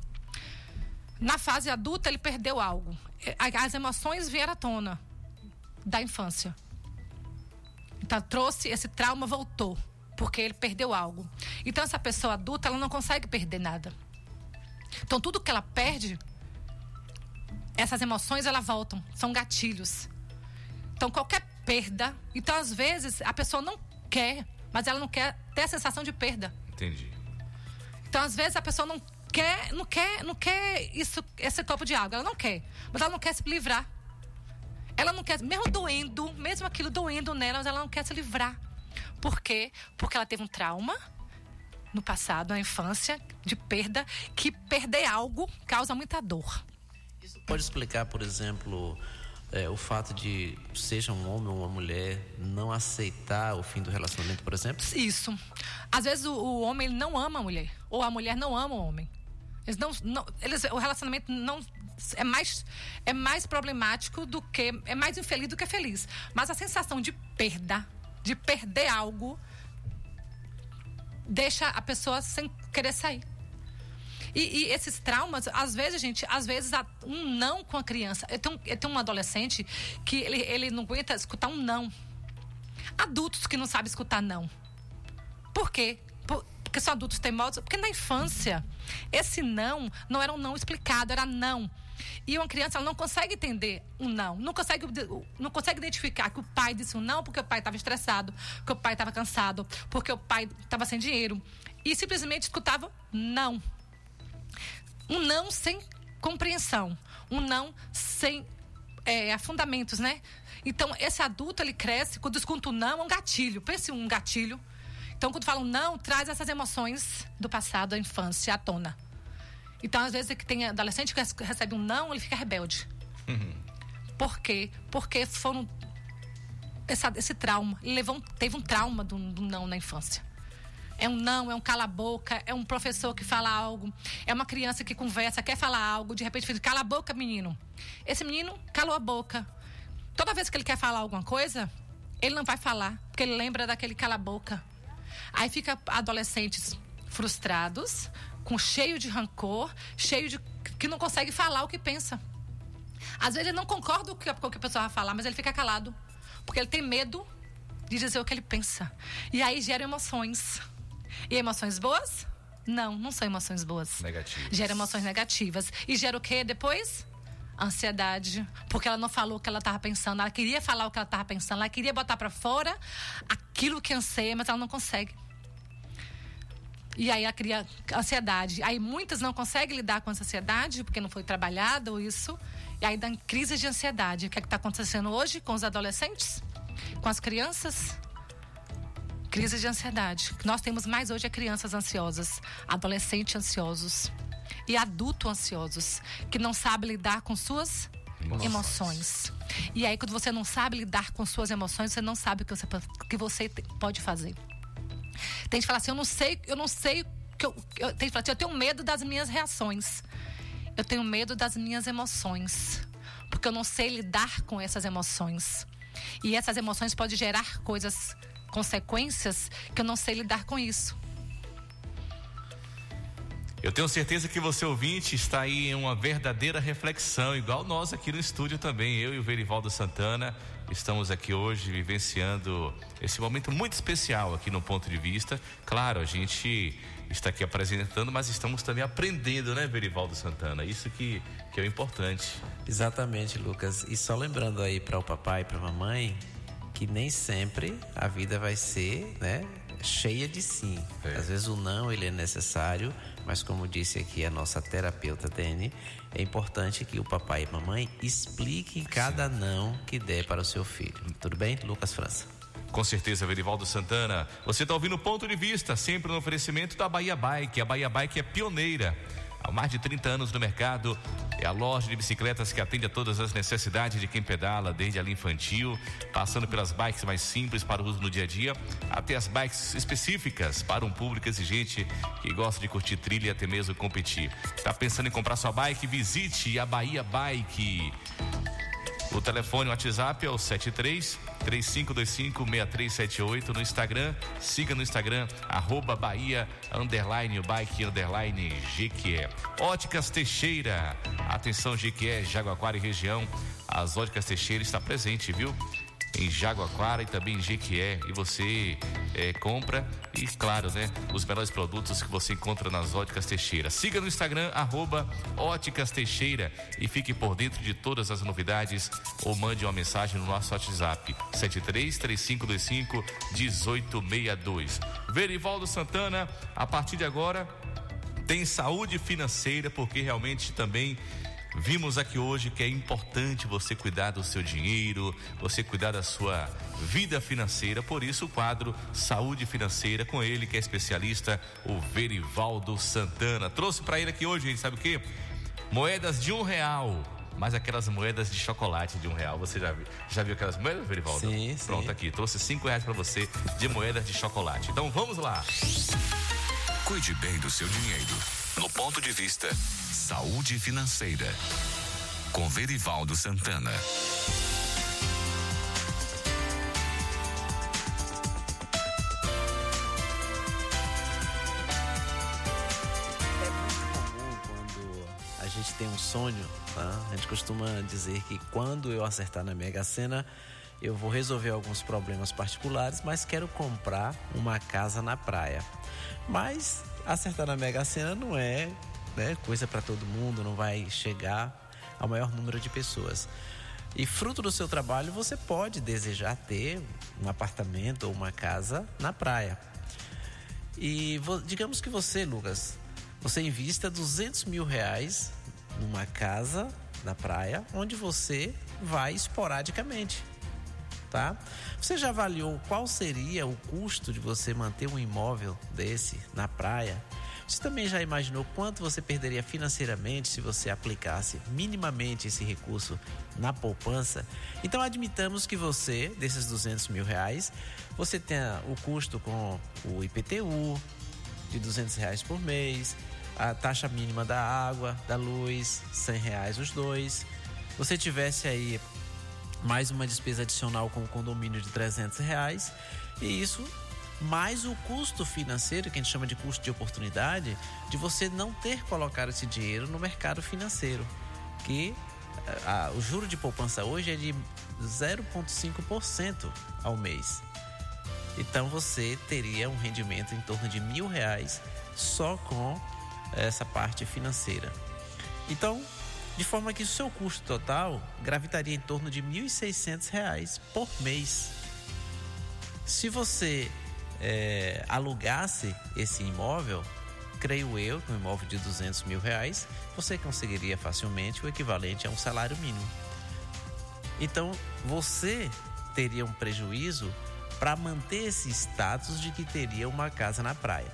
Na fase adulta, ele perdeu algo. É, As emoções vieram à tona da infância. Então, trouxe esse trauma, voltou. Porque ele perdeu algo. Então, essa pessoa adulta, ela não consegue perder nada. Então, tudo que ela perde, essas emoções, elas voltam. São gatilhos. Então, qualquer perda. Então, às vezes, a pessoa não quer, mas ela não quer ter a sensação de perda. Entendi. Então, às vezes, a pessoa não quer, não quer, não quer isso, esse copo de água. Ela não quer. Mas ela não quer se livrar. Ela não quer, mesmo doendo, mesmo aquilo doendo nela, mas ela não quer se livrar. Por quê? Porque ela teve um trauma no passado, na infância, de perda, que perder algo causa muita dor. Isso pode explicar, por exemplo, é, o fato de, seja um homem ou uma mulher, não aceitar o fim do relacionamento, por exemplo? Isso. Às vezes o, o homem ele não ama a mulher, ou a mulher não ama o homem. Eles não, não- eles, o relacionamento não é mais é mais problemático do que é mais infeliz do que feliz. Mas a sensação de perda, de perder algo, deixa a pessoa sem querer sair. E, e esses traumas, às vezes, gente, às vezes um não com a criança. Eu tenho, eu tenho um adolescente que ele, ele não aguenta escutar um não. Adultos que não sabem escutar não. Por quê? Por- porque são adultos teimosos? Porque na infância, esse não não era um não explicado, era não. E uma criança ela não consegue entender um não. Não consegue, não consegue identificar que o pai disse um não porque o pai estava estressado, que o pai estava cansado, porque o pai estava sem dinheiro. E simplesmente escutava não. Um não sem compreensão. Um não sem é, fundamentos, né? Então, esse adulto, ele cresce, quando escuta um não, é um gatilho. Pense um gatilho. Então, quando falam não, traz essas emoções do passado, da infância, à tona. Então, às vezes, é que tem adolescente que recebe um não, ele fica rebelde. Por quê? Porque foram... Essa, esse trauma. Ele levou teve um trauma do, do não na infância. É um não, é um cala-boca, é um professor que fala algo, é uma criança que conversa, quer falar algo, de repente fica, cala a boca, menino. Esse menino calou a boca. Toda vez que ele quer falar alguma coisa, ele não vai falar, porque ele lembra daquele cala-boca. Aí fica adolescentes frustrados, com cheio de rancor, cheio de. que não consegue falar o que pensa. Às vezes ele não concorda com o que que a pessoa vai falar, mas ele fica calado. Porque ele tem medo de dizer o que ele pensa. E aí gera emoções. E emoções boas? Não, não são emoções boas. Negativas. Gera emoções negativas. E gera o quê depois? Ansiedade. Porque ela não falou o que ela estava pensando. Ela queria falar o que ela estava pensando. Ela queria botar para fora aquilo que anseia, mas ela não consegue. E aí ela cria ansiedade. Aí muitas não conseguem lidar com essa ansiedade porque não foi trabalhado isso. E aí dá crise de ansiedade. O que é está acontecendo hoje com os adolescentes? Com as crianças? Crise de ansiedade. O que nós temos mais hoje é crianças ansiosas, adolescentes ansiosos e adultos ansiosos, que não sabem lidar com suas Emoções. emoções. E aí, quando você não sabe lidar com suas emoções, você não sabe o que você, que você pode fazer. Tem gente que fala assim, eu não sei, eu não sei que eu, eu tem gente que assim, eu tenho medo das minhas reações. Eu tenho medo das minhas emoções, porque eu não sei lidar com essas emoções. E essas emoções podem gerar coisas, consequências que eu não sei lidar com isso. Eu tenho certeza que você ouvinte está aí em uma verdadeira reflexão, igual nós aqui no estúdio também, eu e o Verivaldo Santana, estamos aqui hoje vivenciando esse momento muito especial aqui no ponto de vista. Claro, a gente está aqui apresentando, mas estamos também aprendendo, né, Verivaldo Santana? Isso que, que é o importante. Exatamente, Lucas. E só lembrando aí para o papai e para a mamãe que nem sempre a vida vai ser, né, cheia de sim. É. Às vezes o não ele é necessário, mas como disse aqui a nossa terapeuta Dani, é importante que o papai e mamãe expliquem cada não que der para o seu filho. Tudo bem, Lucas França? Com certeza, Verivaldo Santana. Você está ouvindo o ponto de vista, sempre no oferecimento da Bahia Bike. A Bahia Bike é pioneira. Há mais de 30 anos no mercado, é a loja de bicicletas que atende a todas as necessidades de quem pedala, desde a linha infantil, passando pelas bikes mais simples para o uso no dia a dia, até as bikes específicas para um público exigente que gosta de curtir trilha e até mesmo competir. Está pensando em comprar sua bike? Visite a Bahia Bike. O telefone, o WhatsApp é o 73 3525 6378 no Instagram. Siga no Instagram, arroba Bahia, underline, bike, underline, GQE. Óticas Teixeira. Atenção, GQE, Jaguaquara e região. As Óticas Teixeira está presente, viu? Em Jaguaquara e também em Jequié. E você eh, compra e claro, né, os melhores produtos que você encontra nas Óticas Teixeira. Siga no Instagram, arroba Óticas Teixeira e fique por dentro de todas as novidades ou mande uma mensagem no nosso WhatsApp 73 3525 1862. Verivaldo Santana, a partir de agora tem saúde financeira, porque realmente também vimos aqui hoje que é importante você cuidar do seu dinheiro, você cuidar da sua vida financeira. Por isso, o quadro Saúde Financeira com ele, que é especialista, o Verivaldo Santana. Trouxe para ele aqui hoje, gente, sabe o quê? Moedas de um real. Mas aquelas moedas de chocolate de um real, você já viu, já viu aquelas moedas, Verivaldo? Sim, sim. Pronto, aqui, trouxe cinco reais para você de moedas de chocolate. Então vamos lá. Cuide bem do seu dinheiro. No ponto de vista Saúde Financeira. Com Verivaldo Santana. É a gente tem um sonho, tá? a gente costuma dizer que quando eu acertar na Mega Sena, eu vou resolver alguns problemas particulares, mas quero comprar uma casa na praia. Mas acertar na Mega Sena não é né, coisa para todo mundo, não vai chegar ao maior número de pessoas. E fruto do seu trabalho, você pode desejar ter um apartamento ou uma casa na praia. E digamos que você, Lucas, você invista 200 mil reais numa casa na praia, onde você vai esporadicamente, tá? Você já avaliou qual seria o custo de você manter um imóvel desse na praia? Você também já imaginou quanto você perderia financeiramente se você aplicasse minimamente esse recurso na poupança? Então admitamos que você, desses 200 mil reais, você tenha o custo com o IPTU de 200 reais por mês, a taxa mínima da água, da luz, 100 reais os dois. Você tivesse aí mais uma despesa adicional com o condomínio de 300 reais e isso mais o custo financeiro, que a gente chama de custo de oportunidade, de você não ter colocado esse dinheiro no mercado financeiro, que eh, a- o juro de poupança hoje é de 0,5% ao mês. Então você teria um rendimento em torno de mil reais só com essa parte financeira. Então, de forma que o seu custo total gravitaria em torno de 1.600 reais por mês. Se você eh, alugasse esse imóvel, creio eu, um imóvel de 200 mil reais, você conseguiria facilmente o equivalente a um salário mínimo. Então, você teria um prejuízo para manter esse status de que teria uma casa na praia.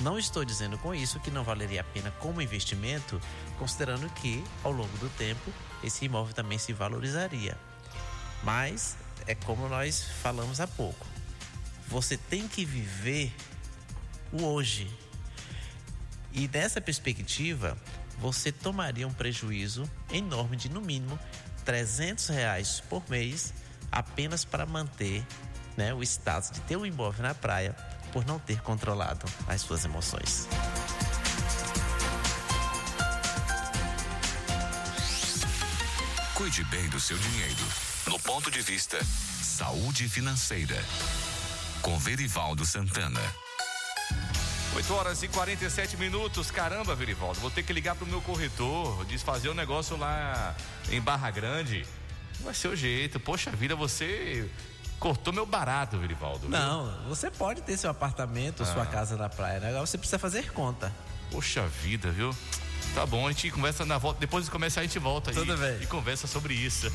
Não estou dizendo com isso que não valeria a pena como investimento, considerando que, ao longo do tempo, esse imóvel também se valorizaria. Mas é como nós falamos há pouco. Você tem que viver o hoje. E dessa perspectiva, você tomaria um prejuízo enorme de no mínimo 300 reais por mês apenas para manter né, o status de ter um imóvel na praia por não ter controlado as suas emoções. Cuide bem do seu dinheiro. No ponto de vista Saúde Financeira. Com Verivaldo Santana. 8 horas e 47 minutos. Caramba, Verivaldo, vou ter que ligar pro meu corretor, desfazer o negócio lá em Barra Grande. Vai ser o jeito. Poxa vida, você cortou meu barato, Verivaldo. viu? Não, você pode ter seu apartamento, sua casa na praia, né? Agora você precisa fazer conta. Poxa vida, viu? Tá bom, a gente conversa na volta. Depois de começar, a gente volta aí Tudo bem. e conversa sobre isso.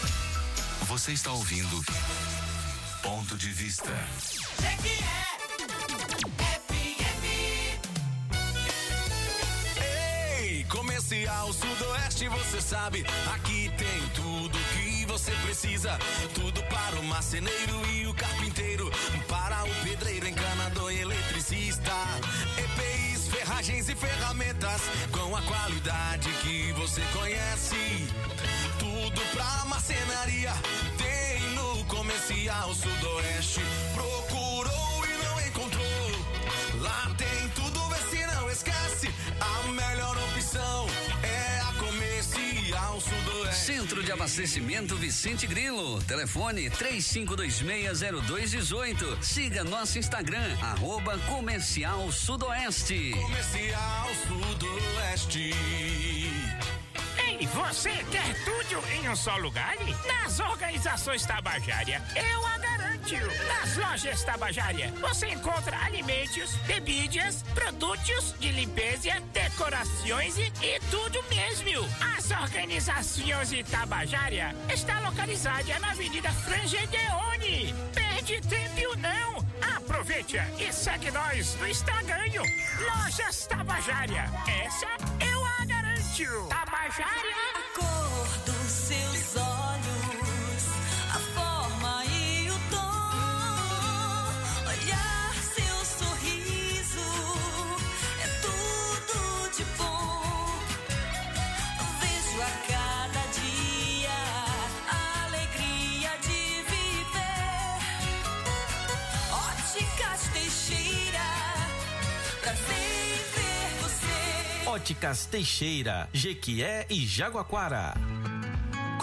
Você está ouvindo Ponto de Vista. Ei, Comercial Sudoeste, você sabe, aqui tem tudo que você precisa. Tudo para o marceneiro e o carpinteiro, para o pedreiro, encanador e eletricista. EPIs, ferragens e ferramentas com a qualidade que você conhece. Tudo pra marcenaria tem no Comercial Sudoeste. De Abastecimento Vicente Grilo. Telefone 35260218. Siga nosso Instagram, arroba Comercial Sudoeste. Comercial Sudoeste. Ei, você quer tudo em um só lugar? Nas organizações Tabajara, eu a garanto. Nas lojas Tabajara, você encontra alimentos, bebidas, produtos de limpeza, decorações e, e tudo mesmo. As organizações Tabajara está localizada na Avenida Frangedeone. Perde tempo não. Aproveite e segue nós no Instagram. Lojas Tabajara. Essa eu a garanto. Tabajara. A cor dos seus olhos, Óticas Teixeira, Jequié e Jaguaquara.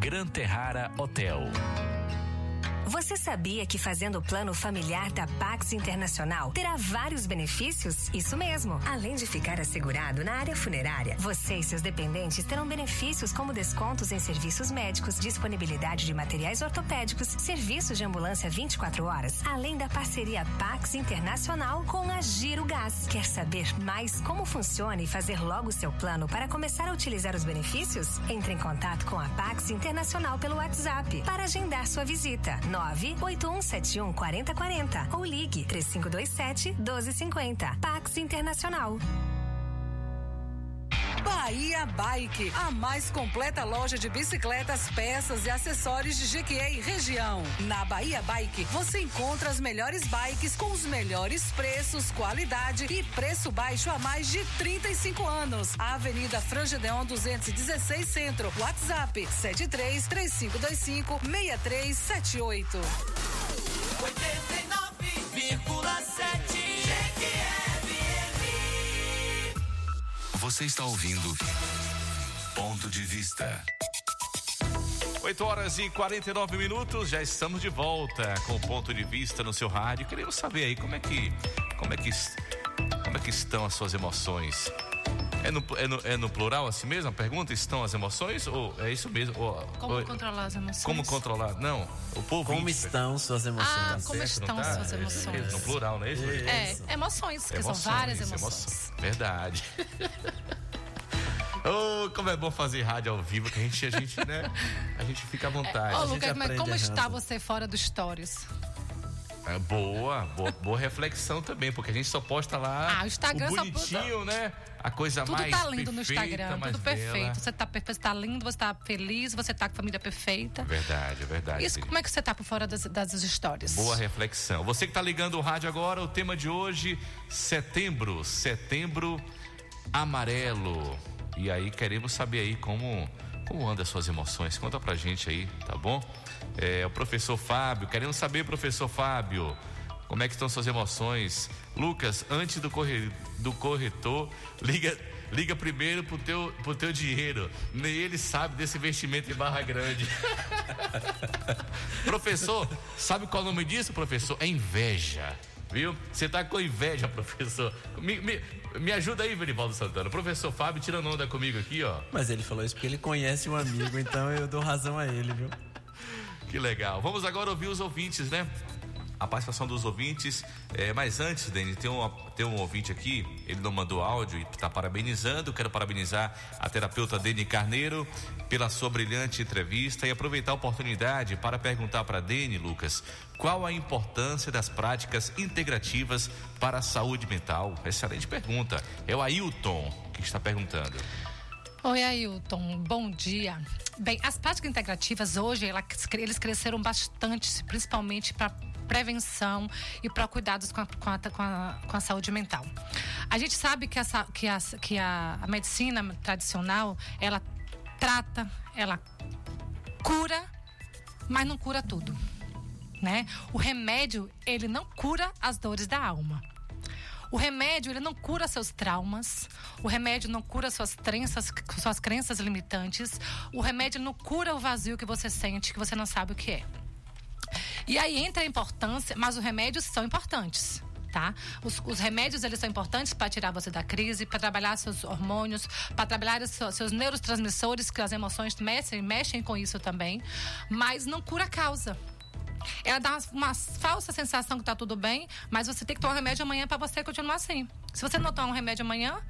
Gran Terrara Hotel. Você sabia que fazendo o plano familiar da Pax Internacional terá vários benefícios? Isso mesmo. Além de ficar assegurado na área funerária, você e seus dependentes terão benefícios como descontos em serviços médicos, disponibilidade de materiais ortopédicos, serviços de ambulância 24 horas, além da parceria Pax Internacional com a Giro Gás. Quer saber mais como funciona e fazer logo seu plano para começar a utilizar os benefícios? Entre em contato com a Pax Internacional pelo WhatsApp para agendar sua visita. 98171 4040 ou ligue 3527 1250. Pax Internacional. Bahia Bike, a mais completa loja de bicicletas, peças e acessórios de Jequié e região. Na Bahia Bike, você encontra as melhores bikes com os melhores preços, qualidade e preço baixo há mais de 35 anos. Avenida Frangedeon 216 Centro. WhatsApp 73 3525 6378. 89,7 Você está ouvindo Ponto de Vista. 8 horas e 49 minutos, já estamos de volta com o ponto de vista no seu rádio. Queremos saber aí como é que como é que como é que estão as suas emoções. É no, é no, é no plural assim mesmo? A pergunta estão as emoções ou é isso mesmo? Ou, Como ou- controlar as emoções? como controlar? Não, o povo Como estão suas emoções? Ah, como certo, estão não tá? suas É, emoções? No plural, não é isso? É, emoções, que são várias emoções. emoções. Verdade. Oh, como é bom fazer rádio ao vivo, que a gente, a gente, né? A gente fica à vontade. Ô, Lucas, mas como está você fora do Stories? É, boa, boa, boa reflexão também, porque a gente só posta lá Ah, o Instagram só bonitinho, né? A coisa Tudo mais tá lindo no perfeita, Instagram, mais tudo perfeito. Você tá perfeito, você tá lindo, você tá feliz, você tá com a família perfeita. Verdade, é verdade. Isso, como é que você tá por fora das, das histórias? Boa reflexão. Você que está ligando o rádio agora, o tema de hoje, setembro, setembro amarelo. E aí queremos saber aí como como anda as suas emoções. Conta pra gente aí, tá bom? É, o professor Fábio, queremos saber, professor Fábio, como é que estão suas emoções? Lucas, antes do, corre, do corretor, liga liga primeiro pro teu, pro teu dinheiro. Nem ele sabe desse investimento em Barra Grande. professor, sabe qual é o nome disso, professor? É inveja. Viu? Você tá com inveja, professor. Me, me, me ajuda aí, Verivaldo Santana. Professor Fábio, tira onda comigo aqui, ó. Mas ele falou isso porque ele conhece um amigo, então eu dou razão a ele, viu? Que legal. Vamos agora ouvir os ouvintes, né? A participação dos ouvintes. É, mas antes, Dani, tem um, tem um ouvinte aqui, ele não mandou áudio e está parabenizando. Quero parabenizar a terapeuta Dani Carneiro pela sua brilhante entrevista e aproveitar a oportunidade para perguntar para Dani, Lucas, qual a importância das práticas integrativas para a saúde mental? Excelente pergunta. É o Ailton que está perguntando. Oi, Ailton. Bom dia. Bem, as práticas integrativas hoje, ela- eles cresceram bastante, principalmente para prevenção e para cuidados com a, com, a, com, a, com a saúde mental. A gente sabe que, essa, que, a, que a, a medicina tradicional, ela trata, ela cura, mas não cura tudo, né? O remédio, ele não cura as dores da alma. O remédio, ele não cura seus traumas. O remédio não cura suas crenças, suas crenças limitantes. O remédio não cura o vazio que você sente, que você não sabe o que é. E aí entra a importância, mas os remédios são importantes. Tá? Os, os remédios eles são importantes para tirar você da crise, para trabalhar seus hormônios, para trabalhar seus, seus neurotransmissores, que as emoções mexem, mexem com isso também, mas não cura a causa. Ela dá uma, uma falsa sensação que tá tudo bem, mas você tem que tomar remédio amanhã para você continuar assim. Se você não tomar um remédio amanhã,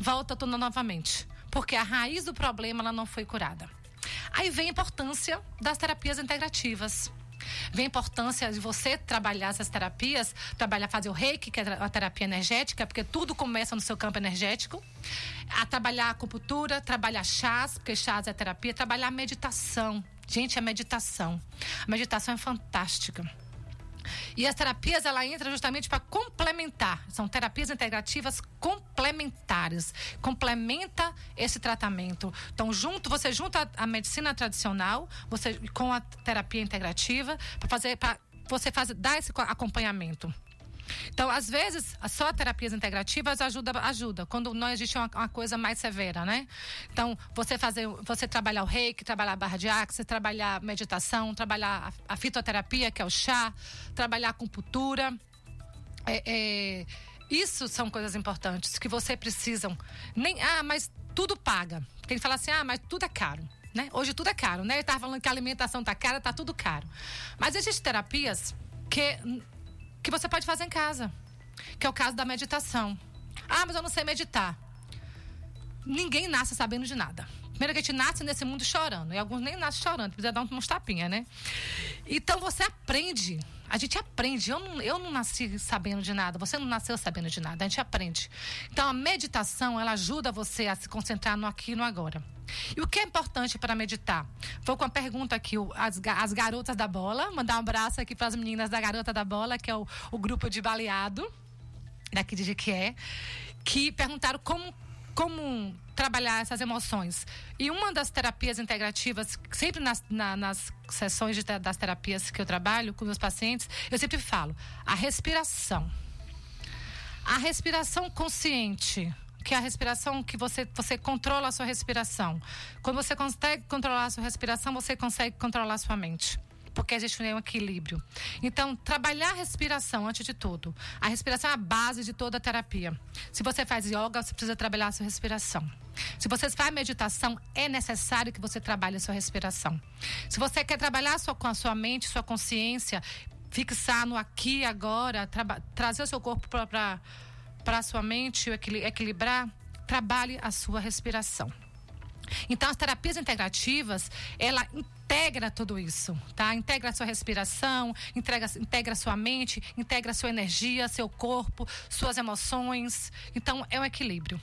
volta tudo novamente, porque a raiz do problema ela não foi curada. Aí vem a importância das terapias integrativas. Vem a importância de você trabalhar essas terapias, trabalhar, fazer o reiki, que é a terapia energética, porque tudo começa no seu campo energético. A trabalhar a acupuntura, trabalhar chás, porque chás é terapia, trabalhar a meditação. Gente, a meditação. A meditação é fantástica. E as terapias, ela entra justamente para complementar. São terapias integrativas complementares. Complementa esse tratamento. Então, junto, você junta a, medicina tradicional, você com a terapia integrativa, para fazer, para você fazer, dar esse co- acompanhamento. Então, às vezes, só terapias integrativas ajuda, ajuda quando não existe uma, uma coisa mais severa, né? Então, você fazer, você trabalhar o reiki, trabalhar a barra de axis, trabalhar meditação, trabalhar a, a fitoterapia, que é o chá, trabalhar a acupuntura. É, é, isso são coisas importantes que você precisam. Nem, ah, mas tudo paga. Tem que falar assim, ah, mas tudo é caro. Né? Hoje tudo é caro, né? Estava falando que a alimentação tá cara, tá tudo caro. Mas existem terapias que que você pode fazer em casa, que é o caso da meditação. Ah, mas eu não sei meditar. Ninguém nasce sabendo de nada. Primeiro que a gente nasce nesse mundo chorando, e alguns nem nascem chorando, precisa dar uns tapinhas, né? Então você aprende, a gente aprende. Eu não, eu não nasci sabendo de nada, você não nasceu sabendo de nada, a gente aprende. Então a meditação, ela ajuda você a se concentrar no aqui e no agora. E o que é importante para meditar? Vou com a pergunta aqui, as, as garotas da bola, mandar um abraço aqui para as meninas da Garota da Bola, que é o, o grupo de baleado daqui de Jequié, que perguntaram como, como trabalhar essas emoções. E uma das terapias integrativas, sempre nas, na- nas sessões de das terapias que eu trabalho com meus pacientes, eu sempre falo, a respiração. A respiração consciente, que é a respiração que você, você controla a sua respiração. Quando você consegue controlar a sua respiração, você consegue controlar a sua mente. Porque existe um equilíbrio. Então, trabalhar a respiração antes de tudo. A respiração é a base de toda a terapia. Se você faz yoga, você precisa trabalhar a sua respiração. Se você faz meditação, é necessário que você trabalhe a sua respiração. Se você quer trabalhar com a sua mente, sua consciência, fixar no aqui agora, trazer o seu corpo para para sua mente equili- equilibrar, trabalhe a sua respiração. Então, as terapias integrativas, ela integra tudo isso, tá? Integra a sua respiração, integra, integra a sua mente, integra a sua energia, seu corpo, suas emoções. Então, é um equilíbrio.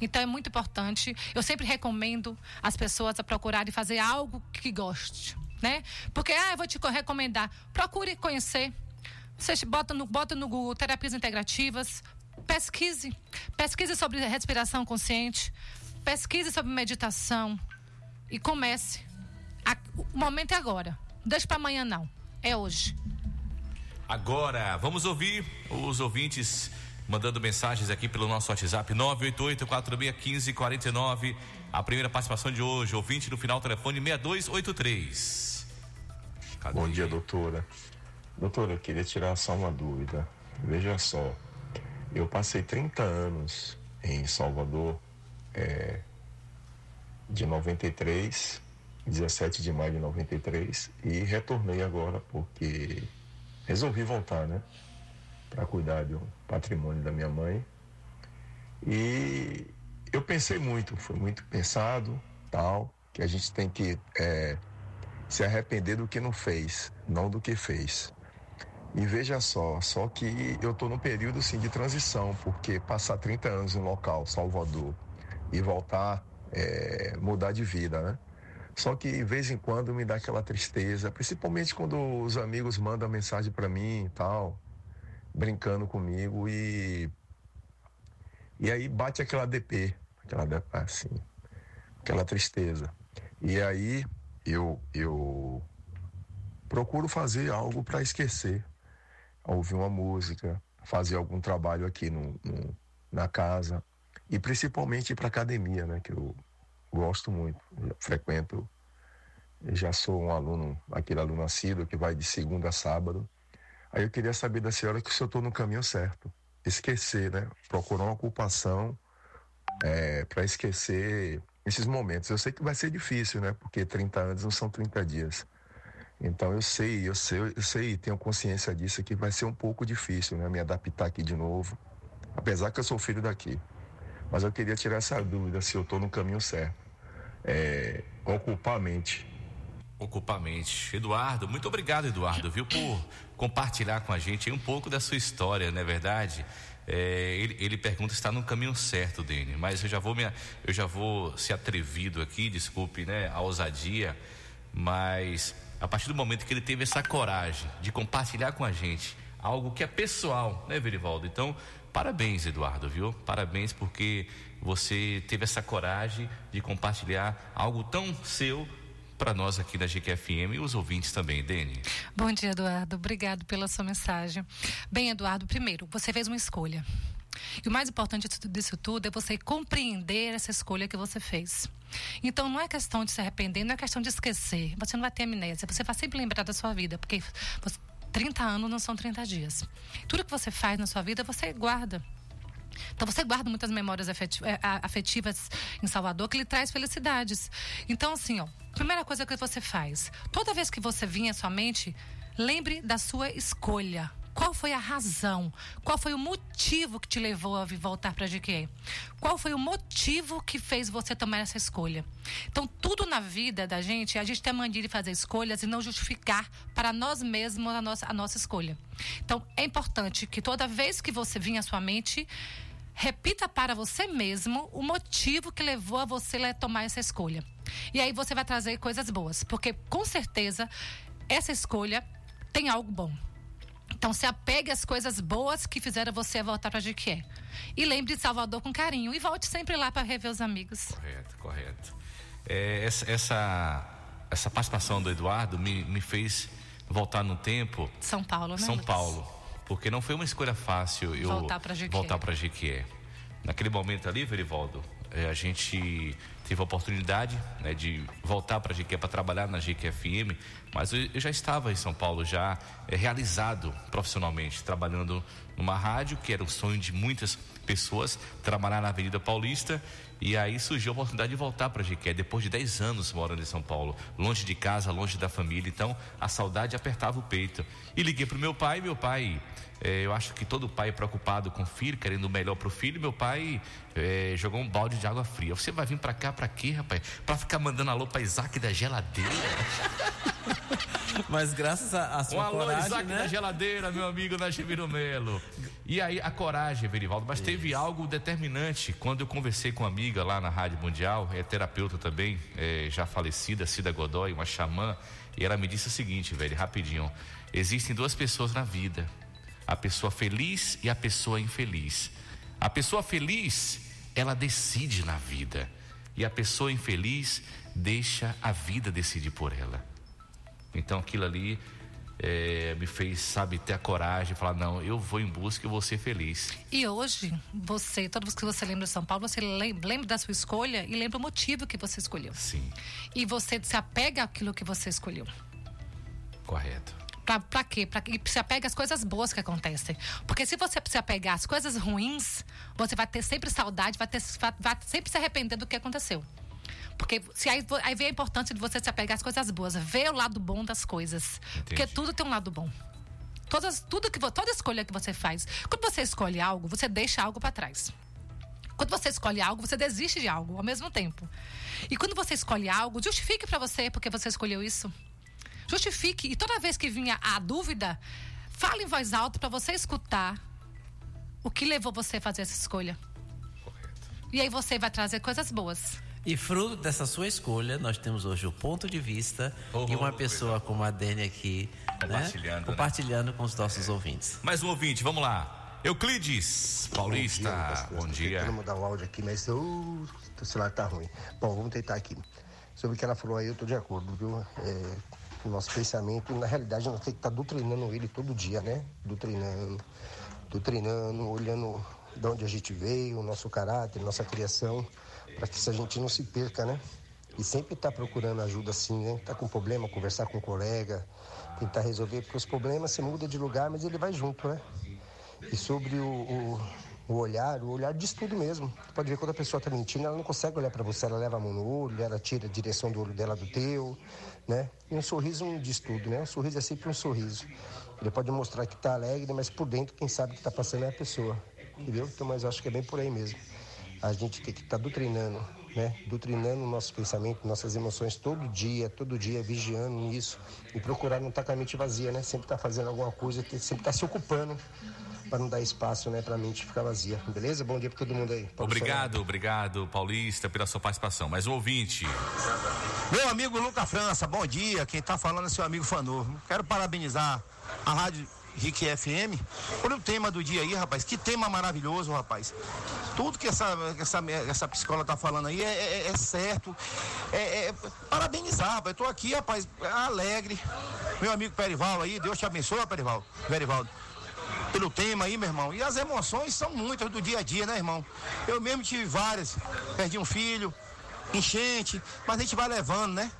Então, é muito importante. Eu sempre recomendo as pessoas a procurarem fazer algo que goste, né? Porque, ah, eu vou te co- recomendar. Procure conhecer. Você bota no, bota no Google terapias integrativas, pesquise. Pesquise sobre respiração consciente, pesquise sobre meditação e comece. A- o momento é agora. Não deixe para amanhã, não. É hoje. Agora, vamos ouvir os ouvintes mandando mensagens aqui pelo nosso WhatsApp 988-4615-49. A primeira participação de hoje, ouvinte do final telefone 6283. Bom dia, doutora. Doutora, eu queria tirar só uma dúvida. Veja só, eu passei 30 anos em Salvador, é, de 93, 17 de maio de 93, e retornei agora porque resolvi voltar, né? Para cuidar do patrimônio da minha mãe. E eu pensei muito, foi muito pensado, tal, que a gente tem que é, se arrepender do que não fez, não do que fez. E veja só, só que eu estou num período assim, de transição, porque passar 30 anos em um local, Salvador, e voltar é, mudar de vida, né? Só que de vez em quando me dá aquela tristeza, principalmente quando os amigos mandam mensagem para mim e tal, brincando comigo e e aí bate aquela DP, aquela assim, aquela tristeza. E aí eu eu procuro fazer algo para esquecer, ouvir uma música, fazer algum trabalho aqui no, no na casa e principalmente para academia, né, que eu gosto muito, frequento, já sou um aluno, aquele aluno nascido que vai de segunda a sábado. Aí eu queria saber da senhora que se eu estou no caminho certo, esquecer, né, procurar uma ocupação é, para esquecer esses momentos. Eu sei que vai ser difícil, né, porque 30 anos não são 30 dias. Então eu sei, eu sei, eu sei, tenho consciência disso que vai ser um pouco difícil, né, me adaptar aqui de novo, apesar que eu sou filho daqui. Mas eu queria tirar essa dúvida se eu estou no caminho certo. É, ocupar a mente. Ocupar a mente. Eduardo, muito obrigado, Eduardo, viu, por compartilhar com a gente um pouco da sua história, não é verdade? É, ele, ele, pergunta se está no caminho certo, Dene, mas eu já vou me, eu já vou ser atrevido aqui, desculpe, né, a ousadia, mas a partir do momento que ele teve essa coragem de compartilhar com a gente algo que é pessoal, né, Verivaldo? Então, Parabéns, Eduardo, viu? Parabéns porque você teve essa coragem de compartilhar algo tão seu para nós aqui da GQFM e os ouvintes também, Dene. Bom dia, Eduardo. Obrigado pela sua mensagem. Bem, Eduardo, primeiro, você fez uma escolha. E o mais importante disso tudo é você compreender essa escolha que você fez. Então não é questão de se arrepender, não é questão de esquecer. Você não vai ter amnésia, você vai sempre lembrar da sua vida, porque você 30 anos não são 30 dias. Tudo que você faz na sua vida, você guarda. Então você guarda muitas memórias é, afetivas em Salvador que lhe traz felicidades. Então, assim, ó, primeira coisa que você faz, toda vez que você vinha à sua mente, lembre da sua escolha. Qual foi a razão? Qual foi o motivo que te levou a voltar para GQ? Qual foi o motivo que fez você tomar essa escolha? Então, tudo na vida da gente, a gente tem a mania de fazer escolhas e não justificar para nós mesmos a nossa, a nossa escolha. Então, é importante que toda vez que você vir à sua mente, repita para você mesmo o motivo que levou a você a tomar essa escolha. E aí você vai trazer coisas boas, porque com certeza essa escolha tem algo bom. Então se apegue às coisas boas que fizeram você voltar para Jequié. E lembre de Salvador com carinho. E volte sempre lá para rever os amigos. Correto, correto. É, essa, essa, essa, participação do Eduardo me, me fez voltar no tempo. São Paulo, né? São Lucas? Paulo. Porque não foi uma escolha fácil eu voltar para Jequié. Voltar Jequié. Naquele momento ali, Verivaldo, é, a gente teve a oportunidade né, de voltar para a GQ para trabalhar na GQFM, mas eu, eu, já estava em São Paulo já é, realizado profissionalmente, trabalhando numa rádio que era o sonho de muitas pessoas, trabalhar na Avenida Paulista e aí surgiu a oportunidade de voltar para a GQ depois de 10 anos morando em São Paulo, longe de casa, longe da família, então a saudade apertava o peito. E liguei para o meu pai, meu pai eu acho que todo pai é preocupado com o filho, querendo o melhor para o filho. Meu pai é, jogou um balde de água fria. Você vai vir para cá para quê, rapaz? Para ficar mandando alô para Isaac da geladeira. Mas graças a, a sua um alô, coragem, Isaac né? da geladeira, meu amigo Najimiro Melo. E aí a coragem, Verivaldo. Mas Isso. teve algo determinante quando eu conversei com uma amiga lá na Rádio Mundial, é terapeuta também, é, já falecida, Cida Godoy, uma xamã. E ela me disse o seguinte, velho, rapidinho. Existem duas pessoas na vida a pessoa feliz e a pessoa infeliz. A pessoa feliz, ela decide na vida. E a pessoa infeliz deixa a vida decidir por ela. Então aquilo ali é, me fez, sabe, ter a coragem de falar: não, eu vou em busca e vou ser feliz. E hoje, você, toda vez que você lembra de São Paulo, você lembra da sua escolha e lembra o motivo que você escolheu. Sim. E você se apega àquilo que você escolheu. Correto. Pra, pra quê? Pra que se apega às coisas boas que acontecem. Porque se você se apegar às coisas ruins, você vai ter sempre saudade, vai, ter, vai, vai sempre se arrepender do que aconteceu. Porque se aí, aí vem a importância de você se apegar às coisas boas, ver o lado bom das coisas. Entendi. Porque tudo tem um lado bom. Todas, tudo que, toda escolha que você faz. Quando você escolhe algo, você deixa algo para trás. Quando você escolhe algo, você desiste de algo ao mesmo tempo. E quando você escolhe algo, justifique para você porque você escolheu isso. Justifique. E toda vez que vinha a dúvida, fale em voz alta para você escutar o que levou você a fazer essa escolha. Correto. E aí você vai trazer coisas boas. E fruto dessa sua escolha, nós temos hoje o ponto de vista Oh, e uma pessoa como a Dani aqui Compartilhando, né? compartilhando com os nossos ouvintes. Mais um ouvinte, vamos lá. Euclides Paulista, bom Tô dia. Tentando mudar o áudio aqui, mas uh, o celular tá ruim. Bom, vamos tentar aqui. Sobre o que ela falou aí, eu tô de acordo, viu? É, o nosso pensamento, na realidade, nós temos que estar doutrinando ele todo dia, né? Doutrinando, doutrinando, olhando de onde a gente veio, o nosso caráter, nossa criação, para que se a gente não se perca, né? E sempre estar procurando ajuda assim, né? Tá com problema, conversar com um colega, tentar resolver, porque os problemas você muda de lugar, mas ele vai junto, né? E sobre o, o, o olhar, o olhar diz tudo mesmo. Você pode ver quando a pessoa está mentindo, ela não consegue olhar para você, ela leva a mão no olho, ela tira a direção do olho dela do teu, né? E um sorriso não diz tudo, né? Um sorriso é sempre um sorriso. Ele pode mostrar que está alegre, mas por dentro quem sabe que está passando é a pessoa, entendeu? Então, mas acho que é bem por aí mesmo. A gente tem que estar doutrinando, né? Doutrinando o nosso pensamento, nossas emoções todo dia, todo dia, vigiando nisso e procurar não estar com a mente vazia, né? Sempre estar fazendo alguma coisa, sempre estar se ocupando para não dar espaço, né, para a mente ficar vazia. Beleza? Bom dia para todo mundo aí. Paulo Obrigado, obrigado, Paulista, pela sua participação. Mais um ouvinte. Meu amigo Luca França, bom dia. Quem tá falando é seu amigo Fanor. Quero parabenizar a Rádio Rick FM por o tema do dia aí, rapaz. Que tema maravilhoso, rapaz. Tudo que essa, essa, essa psicóloga tá falando aí é, é- é certo. É, é- parabenizar, rapaz. Eu tô aqui, rapaz, alegre. Meu amigo Perival aí, Deus te abençoe, Perival. Perivaldo. Pelo tema aí, meu irmão. E as emoções são muitas do dia a dia, né, irmão? Eu mesmo tive várias. Perdi um filho, enchente, mas a gente vai levando, né?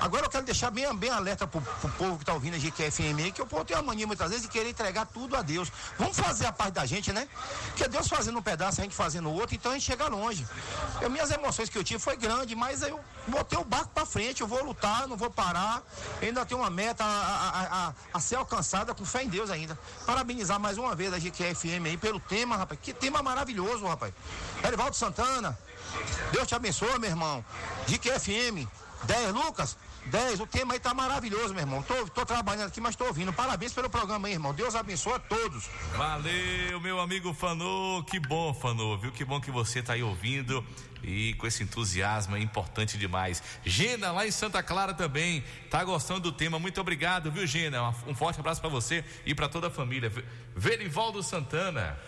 Agora eu quero deixar bem, bem alerta pro, pro povo que tá ouvindo a GQFM que o povo tem a mania muitas vezes de querer entregar tudo a Deus. Vamos fazer a parte da gente, né? Porque Deus fazendo um pedaço, a gente fazendo outro, então a gente chega longe. Eu, minhas emoções que eu tive foi grande, mas eu botei o barco pra frente, eu vou lutar, não vou parar. Ainda tenho uma meta a, a- a- a ser alcançada com fé em Deus ainda. Parabenizar mais uma vez a GQFM aí pelo tema, rapaz. Que tema maravilhoso, rapaz. Erivaldo Santana, Deus te abençoe, meu irmão. GQFM, 10, Lucas? 10, o tema aí tá maravilhoso, meu irmão. Tô, tô trabalhando aqui, mas tô ouvindo. Parabéns pelo programa aí, irmão. Deus abençoe a todos. Valeu, meu amigo Fanô. Que bom, Fanô, viu? Que bom que você tá aí ouvindo e com esse entusiasmo é importante demais. Gena, lá em Santa Clara também, tá gostando do tema. Muito obrigado, viu, Gena? Um forte abraço para você e para toda a família. Ve- Verivaldo Santana.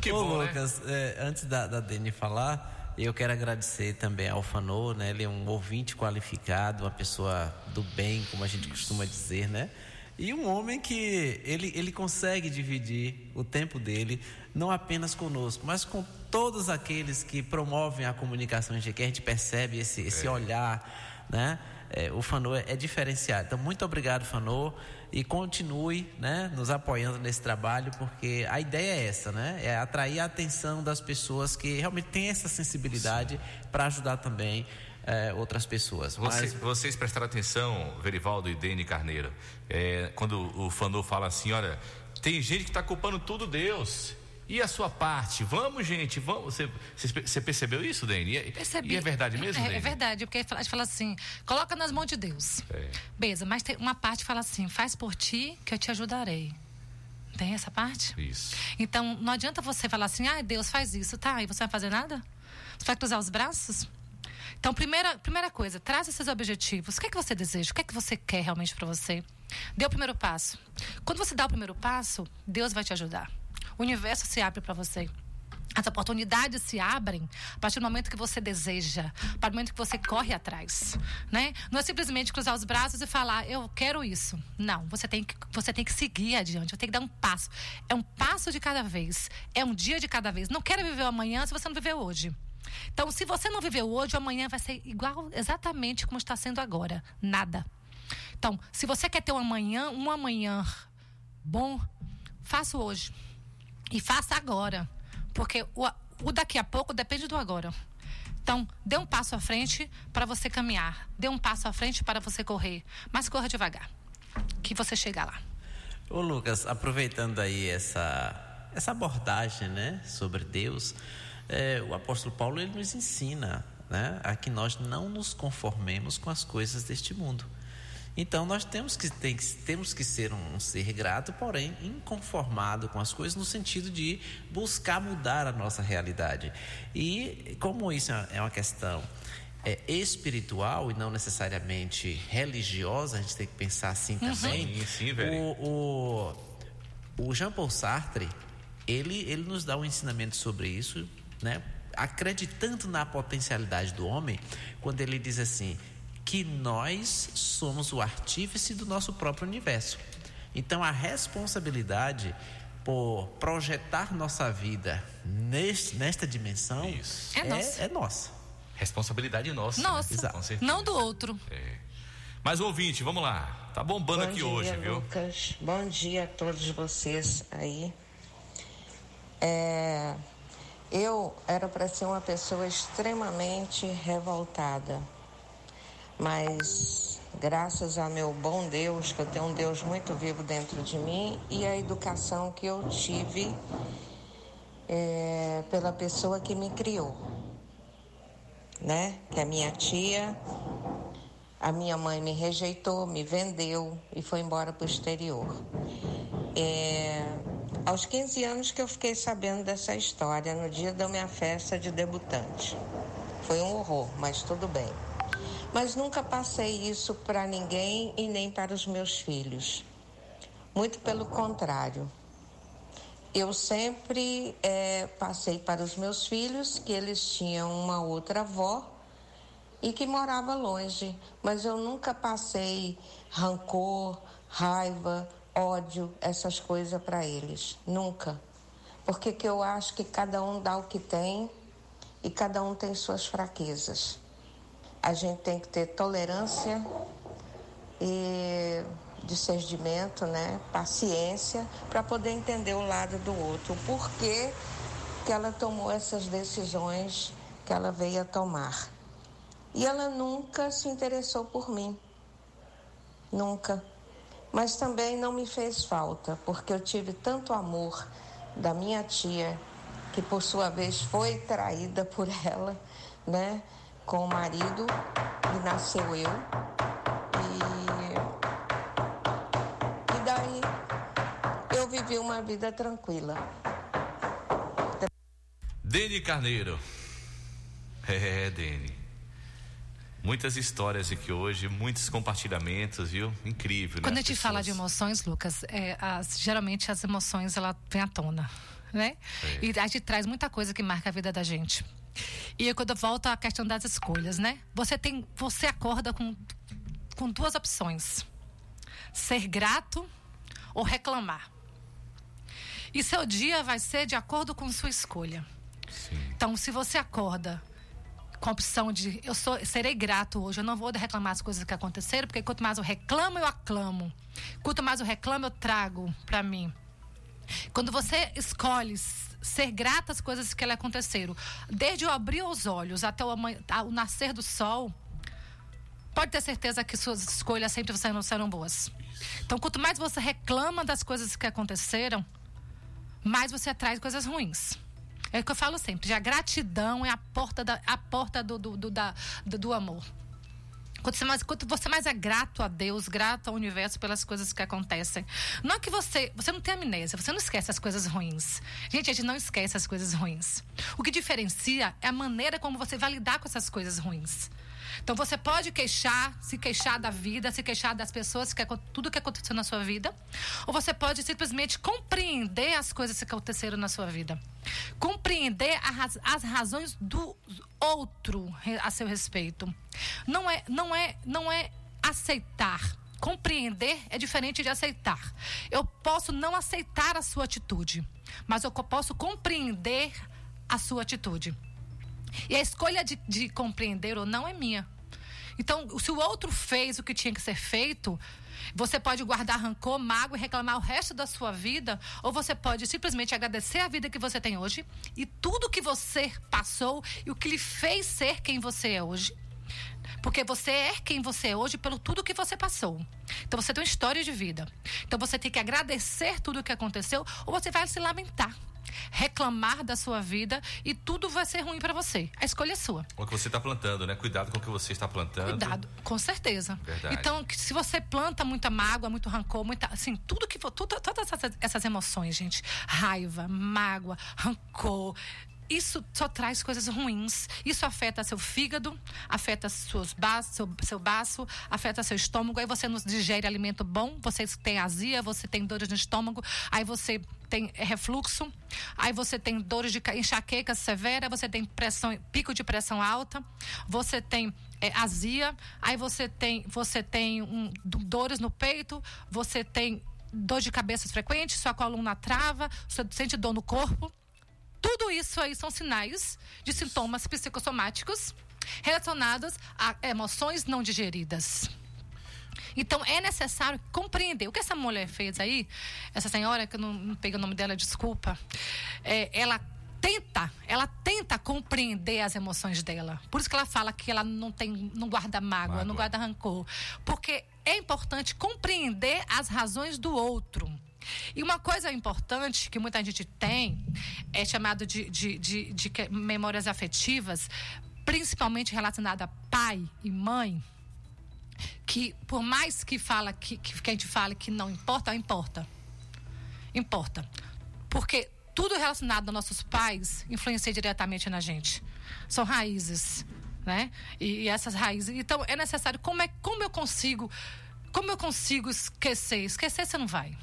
Que Ô, bom, né? Lucas, é, antes da, da Dani falar, eu quero agradecer também ao Fanô, né? Ele é um ouvinte qualificado, uma pessoa do bem, como a gente costuma dizer, né? E um homem que ele, ele consegue dividir o tempo dele, não apenas conosco, mas com todos aqueles que promovem a comunicação em GQ. A gente percebe esse, esse olhar, né? É, o Fanô é, é diferenciado. Então, muito obrigado, Fanô, e continue né, nos apoiando nesse trabalho, porque a ideia é essa, né? É atrair a atenção das pessoas que realmente têm essa sensibilidade para ajudar também é, outras pessoas. Mas Vocês prestaram atenção, Verivaldo e Dene Carneiro, é, quando o Fanô fala assim: olha, tem gente que está culpando tudo Deus. E a sua parte? Vamos, gente, vamos. Você, você- percebeu isso, Dene? E, é- Percebi. e é verdade mesmo, É, Dene? é verdade, porque a gente fala assim, coloca nas mãos de Deus. É. Beleza, mas tem uma parte que fala assim, faz por ti que eu te ajudarei. Tem essa parte? Isso. Então, não adianta você falar assim, ah, Deus faz isso, tá? E você vai fazer nada? Você vai cruzar os braços? Então, primeira, primeira coisa, traz esses objetivos. O que é que você deseja? O que é que você quer realmente para você? Dê o primeiro passo. Quando você dá o primeiro passo, Deus vai te ajudar. O universo se abre para você. As oportunidades se abrem a partir do momento que você deseja, a partir do momento que você corre atrás, né? Não é simplesmente cruzar os braços e falar, eu quero isso. Não, você tem que, você tem que seguir adiante, você tem que dar um passo. É um passo de cada vez, é um dia de cada vez. Não quero viver o amanhã se você não viveu hoje. Então, se você não viveu hoje, amanhã vai ser igual exatamente como está sendo agora. Nada. Então, se você quer ter um amanhã, um amanhã bom, faça hoje. E faça agora. Porque o, o daqui a pouco depende do agora. Então, dê um passo à frente para você caminhar. Dê um passo à frente para você correr. Mas corra devagar. Que você chega lá. Ô Lucas, aproveitando aí essa, essa abordagem né, sobre Deus, é, o apóstolo Paulo ele nos ensina né, a que nós não nos conformemos com as coisas deste mundo. Então nós temos que, tem, temos que ser um, um ser grato, porém inconformado com as coisas, no sentido de buscar mudar a nossa realidade. E como isso é uma questão é, espiritual e não necessariamente religiosa, a gente tem que pensar assim Uhum. também. Sim, sim, velho. o, o, o Jean Paul Sartre, ele, ele nos dá um ensinamento sobre isso, né? acreditando na potencialidade do homem, quando ele diz assim, que nós somos o artífice do nosso próprio universo. Então a responsabilidade por projetar nossa vida neste, nesta dimensão É nossa. é nossa. Responsabilidade nossa. Nossa, né? Com certeza. não do outro. Mas ouvinte, vamos lá. Tá bombando Bom aqui dia, hoje, viu? Lucas. Bom dia a todos vocês aí. É, eu era para ser uma pessoa extremamente revoltada, mas graças a meu bom Deus, que eu tenho um Deus muito vivo dentro de mim, e a educação que eu tive é, pela pessoa que me criou, né? Que é minha tia, a minha mãe me rejeitou, me vendeu e foi embora para o exterior. É, aos 15 anos que eu fiquei sabendo dessa história, no dia da minha festa de debutante. Foi um horror, mas tudo bem. Mas nunca passei isso para ninguém e nem para os meus filhos. Muito pelo contrário. Eu sempre é, passei para os meus filhos que eles tinham uma outra avó e que morava longe, mas eu nunca passei rancor, raiva, ódio, essas coisas para eles, nunca. Porque que eu acho que cada um dá o que tem e cada um tem suas fraquezas. A gente tem que ter tolerância e discernimento, né? paciência, para poder entender o lado do outro, o porquê que ela tomou essas decisões que ela veio a tomar. E ela nunca se interessou por mim. Nunca. Mas também não me fez falta, porque eu tive tanto amor da minha tia, que por sua vez foi traída por ela, né? Com o marido, e nasceu eu. E, e daí eu vivi uma vida tranquila. Dene Carneiro. É, Dene. Muitas histórias aqui hoje, muitos compartilhamentos, viu? Incrível, né? Quando a gente fala de emoções, Lucas, é, as- geralmente as emoções ela vem à tona, né? E a gente traz muita coisa que marca a vida da gente. E quando eu volto à questão das escolhas, né? Você tem, você acorda com com duas opções: ser grato ou reclamar. E seu dia vai ser de acordo com sua escolha. Então, se você acorda com a opção de eu sou, serei grato hoje, eu não vou reclamar as coisas que aconteceram, porque quanto mais eu reclamo, eu aclamo. Quanto mais eu reclamo, eu trago para mim. Quando você escolhe ser grata às coisas que lhe aconteceram, desde eu abrir os olhos até o, o nascer do sol, pode ter certeza que suas escolhas sempre serão, serão boas. Então, quanto mais você reclama das coisas que aconteceram, mais você atrai coisas ruins. É o que eu falo sempre, a gratidão é a porta, da, a porta do, do, do, da- do, do amor. Quanto você, mais, quanto você mais é grato a Deus, grato ao universo pelas coisas que acontecem. Não é que você. Você não tem amnésia, você não esquece as coisas ruins. Gente, a gente não esquece as coisas ruins. O que diferencia é a maneira como você vai lidar com essas coisas ruins. Então você pode queixar, se queixar da vida, se queixar das pessoas, que, acon- tudo que aconteceu na sua vida. Ou você pode simplesmente compreender as coisas que aconteceram na sua vida. Compreender raz- as razões do outro a seu respeito. Não é, não é, não é aceitar. Compreender é diferente de aceitar. Eu posso não aceitar a sua atitude, mas eu posso compreender a sua atitude. E a escolha de, de compreender ou não é minha. Então, se o outro fez o que tinha que ser feito, você pode guardar rancor, mágoa e reclamar o resto da sua vida, ou você pode simplesmente agradecer a vida que você tem hoje e tudo que você passou e o que lhe fez ser quem você é hoje. Porque você é quem você é hoje pelo tudo que você passou. Então você tem uma história de vida. Então você tem que agradecer tudo o que aconteceu ou você vai se lamentar, reclamar da sua vida e tudo vai ser ruim para você. A escolha é sua. O que você está plantando, né? Cuidado com o que você está plantando. Cuidado, com certeza. Verdade. Então, se você planta muita mágoa, muito rancor, muita, assim, tudo que for, tudo, todas essas, essas emoções, gente, raiva, mágoa, rancor, isso só traz coisas ruins. Isso afeta seu fígado, afeta seus baços, seu, seu baço, afeta seu estômago. Aí você não digere alimento bom, você tem azia, você tem dores no estômago, aí você tem refluxo, aí você tem dores de ca- enxaqueca severa, você tem pressão, pico de pressão alta, você tem é, azia, aí você tem, você tem um, do- dores no peito, você tem dor de cabeça frequente, sua coluna trava, você sente dor no corpo. Tudo isso aí são sinais de sintomas psicossomáticos relacionados a emoções não digeridas. Então é necessário compreender o que essa mulher fez aí, essa senhora, que eu não, não peguei o nome dela, desculpa. É, ela tenta, ela tenta compreender as emoções dela. Por isso que ela fala que ela não tem, não guarda mágoa, Mágoa. não guarda rancor. Porque é importante compreender as razões do outro. E uma coisa importante que muita gente tem é chamado de, de, de, de memórias afetivas, principalmente relacionada a pai e mãe, que por mais que fala que, que a gente fale que não importa, importa. Importa. Porque tudo relacionado aos nossos pais influencia diretamente na gente. São raízes, né? E, e essas raízes. Então é necessário. Como é como eu consigo? Como eu consigo esquecer? Esquecer você não vai.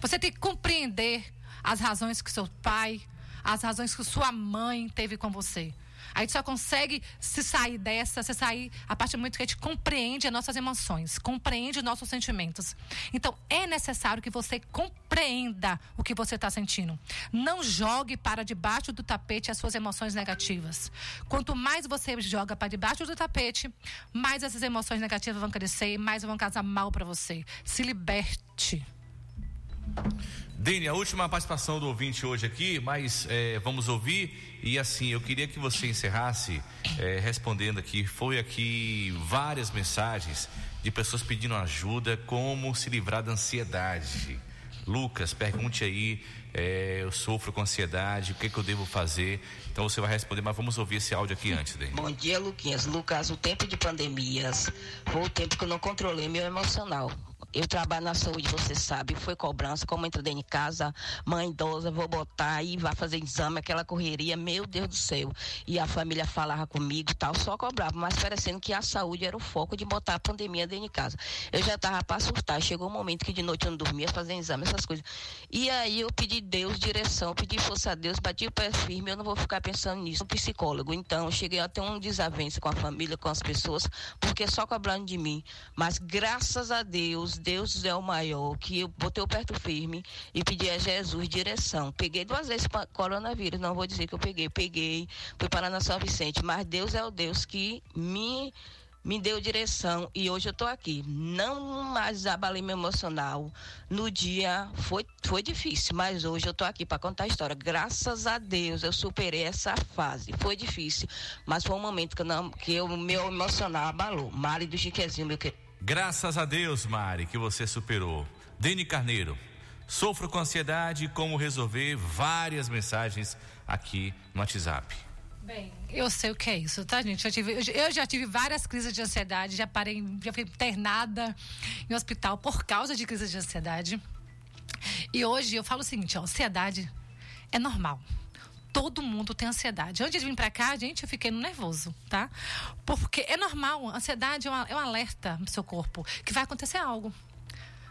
Você tem que compreender as razões que seu pai, as razões que sua mãe teve com você. A gente só consegue se sair dessa, se sair a partir do momento que a gente compreende as nossas emoções, compreende os nossos sentimentos. Então, é necessário que você compreenda o que você está sentindo. Não jogue para debaixo do tapete as suas emoções negativas. Quanto mais você joga para debaixo do tapete, mais essas emoções negativas vão crescer e mais vão causar mal para você. Se liberte. Dene, a última participação do ouvinte hoje aqui, mas é, vamos ouvir. E assim, eu queria que você encerrasse é, respondendo aqui. Foi aqui várias mensagens de pessoas pedindo ajuda, como se livrar da ansiedade. Lucas, pergunte aí. é, eu sofro com ansiedade, o que, que eu devo fazer? Então você vai responder, mas vamos ouvir esse áudio aqui antes, Dene. Bom dia, Luquinhas. Lucas, o tempo de pandemias foi o tempo que eu não controlei meu emocional. Eu trabalho na saúde, você sabe, foi cobrança, como entra dentro de casa, mãe idosa, vou botar aí, vai fazer exame, aquela correria, meu Deus do céu. E a família falava comigo e tal, só cobrava, mas parecendo que a saúde era o foco de botar a pandemia dentro de casa. Eu já tava para surtar, chegou um momento que de noite eu não dormia, fazendo exame, essas coisas. E aí eu pedi Deus direção, pedi força a Deus, bati o pé firme, eu não vou ficar pensando nisso. Um psicólogo, então eu cheguei a ter um desavença com a família, com as pessoas, porque só cobrando de mim. Mas graças a Deus, Deus é o maior, que eu botei o perto firme e pedi a Jesus direção. Peguei duas vezes coronavírus, não vou dizer que eu peguei, peguei, fui parar na São Vicente, mas Deus é o Deus que me me deu direção e hoje eu tô aqui. Não mais abalei meu emocional. No dia foi, foi difícil, mas hoje eu tô aqui para contar a história. Graças a Deus eu superei essa fase. Foi difícil, mas foi um momento que, não, que o meu emocional abalou. Mari do Chiquezinho, meu querido. Graças a Deus, Mari, que você superou. Dene Carneiro, sofro com ansiedade, como resolver várias mensagens aqui no WhatsApp. Bem, eu sei o que é isso, tá, gente? Eu, tive- eu já tive várias crises de ansiedade, já parei, já fui internada em hospital por causa de crises de ansiedade. E hoje eu falo o seguinte, ó, ansiedade é normal. Todo mundo tem ansiedade. Antes de vir pra cá, gente, eu fiquei nervoso, tá? Porque é normal, ansiedade é, é um alerta no seu corpo que vai acontecer algo.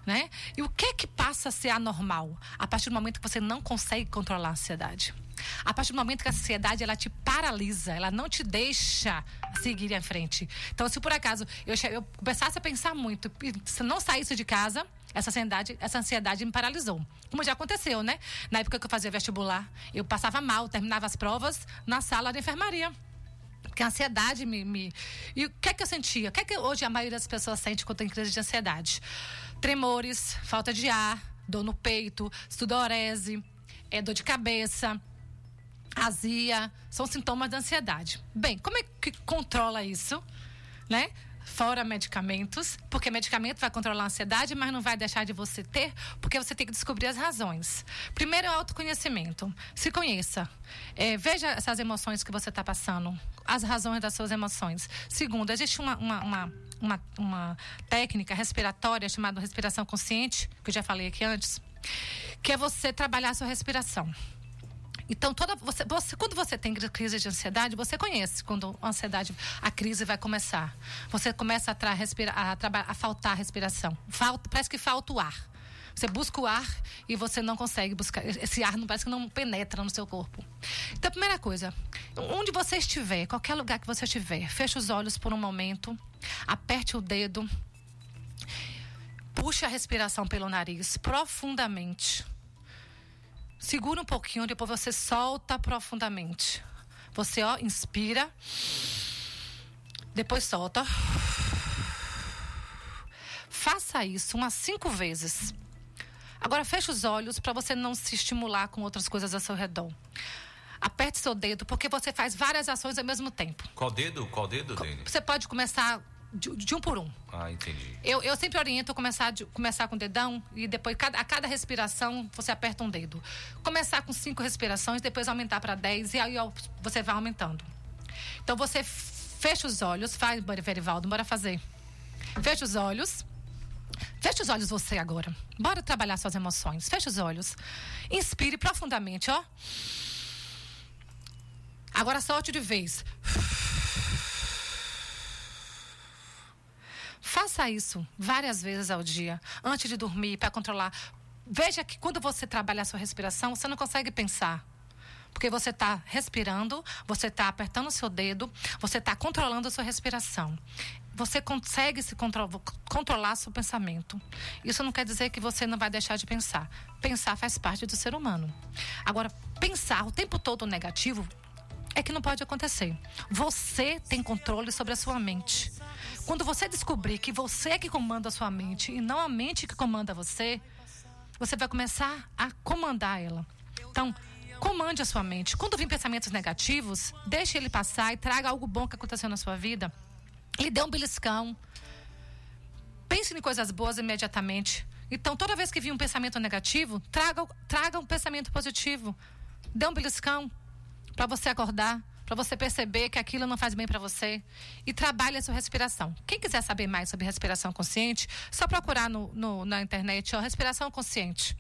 Né? E o que é que passa a ser anormal? A partir do momento que você não consegue controlar a ansiedade. A partir do momento que a ansiedade ela te paralisa, ela não te deixa seguir em frente. Então, se por acaso eu, eu começasse a pensar muito, se não saísse de casa, essa ansiedade, essa ansiedade me paralisou. Como já aconteceu, né? Na época que eu fazia vestibular, eu passava mal, terminava as provas na sala de enfermaria. Porque a ansiedade me, me- E o que é que eu sentia? O que é que hoje a maioria das pessoas sente quando tem crise de ansiedade? Tremores, falta de ar, dor no peito, sudorese, é, dor de cabeça, azia, são sintomas da ansiedade. Bem, como é que controla isso, né? Fora medicamentos, porque medicamento vai controlar a ansiedade, mas não vai deixar de você ter, porque você tem que descobrir as razões. Primeiro é o autoconhecimento. Se conheça. É, veja essas emoções que você está passando, as razões das suas emoções. Segundo, existe uma, uma, uma, uma, uma técnica respiratória chamada respiração consciente, que eu já falei aqui antes, que é você trabalhar a sua respiração. Então, toda você, você, quando você tem crise de ansiedade, você conhece quando a ansiedade, a crise vai começar. Você começa a, tra, respira, a, a faltar a respiração. Falta, parece que falta o ar. Você busca o ar e você não consegue buscar. Esse ar não parece que não penetra no seu corpo. Então, primeira coisa, onde você estiver, qualquer lugar que você estiver, feche os olhos por um momento, aperte o dedo, puxe a respiração pelo nariz profundamente. Segura um pouquinho, depois você solta profundamente. Você, ó, inspira. Depois solta. Faça isso umas cinco vezes. Agora feche os olhos para você não se estimular com outras coisas ao seu redor. Aperte seu dedo, porque você faz várias ações ao mesmo tempo. Qual dedo? Qual dedo, Dene? Você pode começar de, de um por um. Ah, entendi. Eu, eu sempre oriento começar, de- começar com o dedão e depois, cada, a cada respiração, você aperta um dedo. Começar com cinco respirações, depois aumentar para dez e aí ó, você vai aumentando. Então você fecha os olhos, faz, Verivaldo, bora fazer. Fecha os olhos. Fecha os olhos você agora. Bora trabalhar suas emoções. Fecha os olhos. Inspire profundamente, ó. Agora solte de vez. Faça isso várias vezes ao dia, antes de dormir, para controlar. Veja que quando você trabalha a sua respiração, você não consegue pensar. Porque você está respirando, você está apertando o seu dedo, você está controlando a sua respiração. Você consegue se contro controlar seu pensamento. Isso não quer dizer que você não vai deixar de pensar. Pensar faz parte do ser humano. Agora, pensar o tempo todo negativo é que não pode acontecer. Você tem controle sobre a sua mente. Quando você descobrir que você é que comanda a sua mente e não a mente que comanda você, você vai começar a comandar ela. Então, comande a sua mente. Quando vir pensamentos negativos, deixe ele passar e traga algo bom que aconteceu na sua vida. Lhe dê um beliscão. Pense em coisas boas imediatamente. Então, toda vez que vir um pensamento negativo, traga, traga um pensamento positivo. Dê um beliscão para você acordar, para você perceber que aquilo não faz bem para você e trabalhe a sua respiração. Quem quiser saber mais sobre respiração consciente, só procurar no, no- na internet, ó, respiração consciente.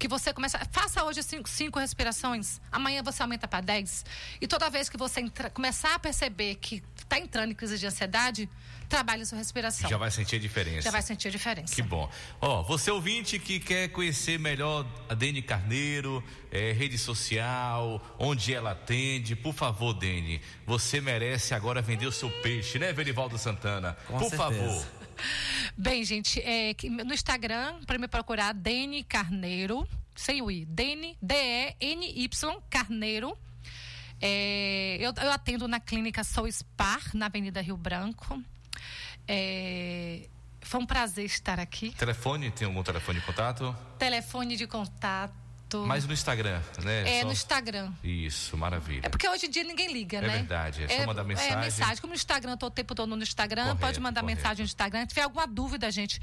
Que você começa, faça hoje cinco, cinco respirações, amanhã você aumenta para 10. E toda vez que você entra- começar a perceber que está entrando em crise de ansiedade, trabalhe a sua respiração. Já vai sentir a diferença. Já vai sentir a diferença. Que bom. Ó, você ouvinte que quer conhecer melhor a Dene Carneiro, eh, rede social, onde ela atende, por favor, Dene, você merece agora vender o seu peixe, né, Verivaldo Santana? Com por certeza. favor. Bem, gente, é, no Instagram, para me procurar, Dene Carneiro, sem o I, Dene, D-E-N-Y, Carneiro. É, eu, eu atendo na clínica Sou Spar, na Avenida Rio Branco. É, foi um prazer estar aqui. Telefone, tem algum telefone de contato? Telefone de contato. Mas no Instagram, né? É, Só- no Instagram. Isso, maravilha. É porque hoje em dia ninguém liga, É né? verdade, é só mandar mensagem. É mensagem. Como no Instagram, tô o tempo todo no Instagram, Correto, pode mandar correto. mensagem no Instagram. Se tiver alguma dúvida, gente,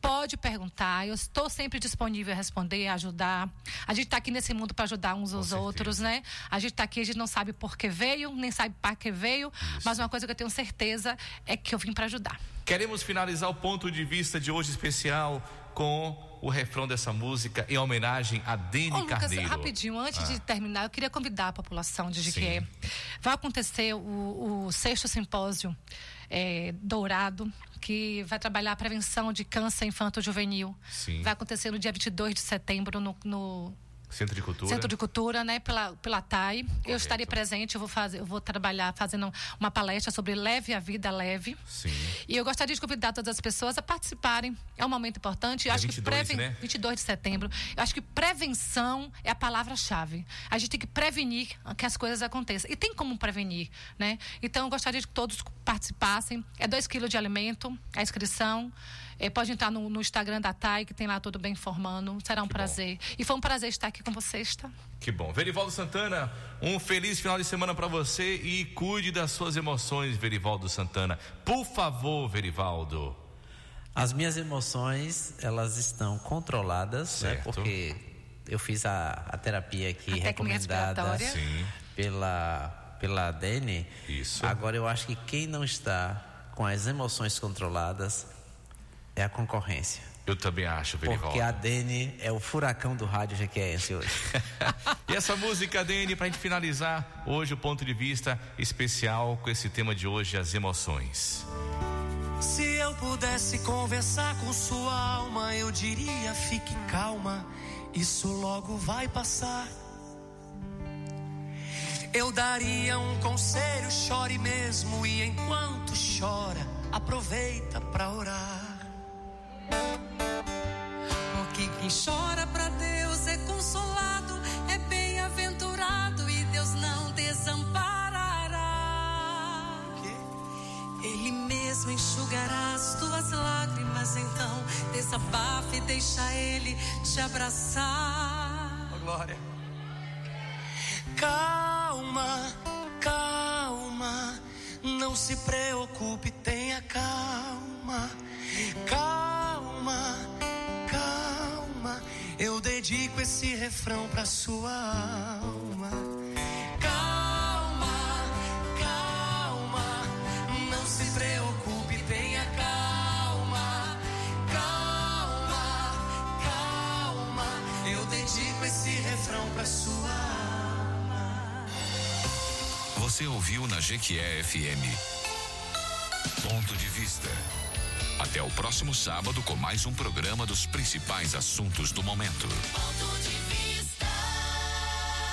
pode perguntar. Eu estou sempre disponível a responder, a ajudar. A gente está aqui nesse mundo para ajudar uns aos outros, né? A gente está aqui, a gente não sabe por que veio, nem sabe para que veio, mas uma coisa que eu tenho certeza é que eu vim para ajudar. Queremos finalizar o ponto de vista de hoje especial com o refrão dessa música em homenagem a Dene Ô, Lucas, Carneiro. rapidinho, antes Ah. de terminar, eu queria convidar a população de Jequié. Vai acontecer o, o sexto simpósio é, dourado, que vai trabalhar a prevenção de câncer infanto-juvenil. Vai acontecer no dia 22 de setembro no, no Centro de Cultura. Centro de Cultura, né, pela, pela TAI. Eu estarei presente, eu vou, fazer, eu vou trabalhar fazendo uma palestra sobre Leve a Vida Leve. Sim. E eu gostaria de convidar todas as pessoas a participarem. É um momento importante. Eu É acho 22, que preven... né? 22 de setembro. Eu acho que prevenção é a palavra-chave. A gente tem que prevenir que as coisas aconteçam. E tem como prevenir, né? Então, eu gostaria que todos participassem. É 2 quilos de alimento, a inscrição. É, pode entrar no, no Instagram da TAI, que tem lá tudo bem informando. Será um prazer. E foi um prazer estar aqui com vocês, tá? Que bom. Verivaldo Santana, um feliz final de semana para você e cuide das suas emoções, Verivaldo Santana. Por favor, Verivaldo. As minhas emoções, elas estão controladas, né? Certo. Porque eu fiz a, a terapia aqui A recomendada pela pela Dene. Isso. Agora eu acho que quem não está com as emoções controladas é a concorrência. Eu também acho, Verivaldo. Porque a Dene é o furacão do rádio GQS hoje. e essa música, Dene, pra gente finalizar hoje o ponto de vista especial com esse tema de hoje, as emoções. Se eu pudesse conversar com sua alma, eu diria: fique calma, isso logo vai passar. Eu daria um conselho, chore mesmo, e enquanto chora, aproveita pra orar. Porque quem chora pra Deus é consolado, é bem-aventurado e Deus não desamparará. Ele mesmo enxugará as tuas lágrimas, então desabafe e deixa ele te abraçar. Oh, glória. Calma, calma, não se preocupe, tenha calma. Calma, calma, eu dedico esse refrão pra sua alma. Calma, calma, não se preocupe, tenha calma. Calma, calma, eu dedico esse refrão pra sua alma. Você ouviu na Jequié FM. Ponto de vista. Até o próximo sábado com mais um programa dos principais assuntos do momento.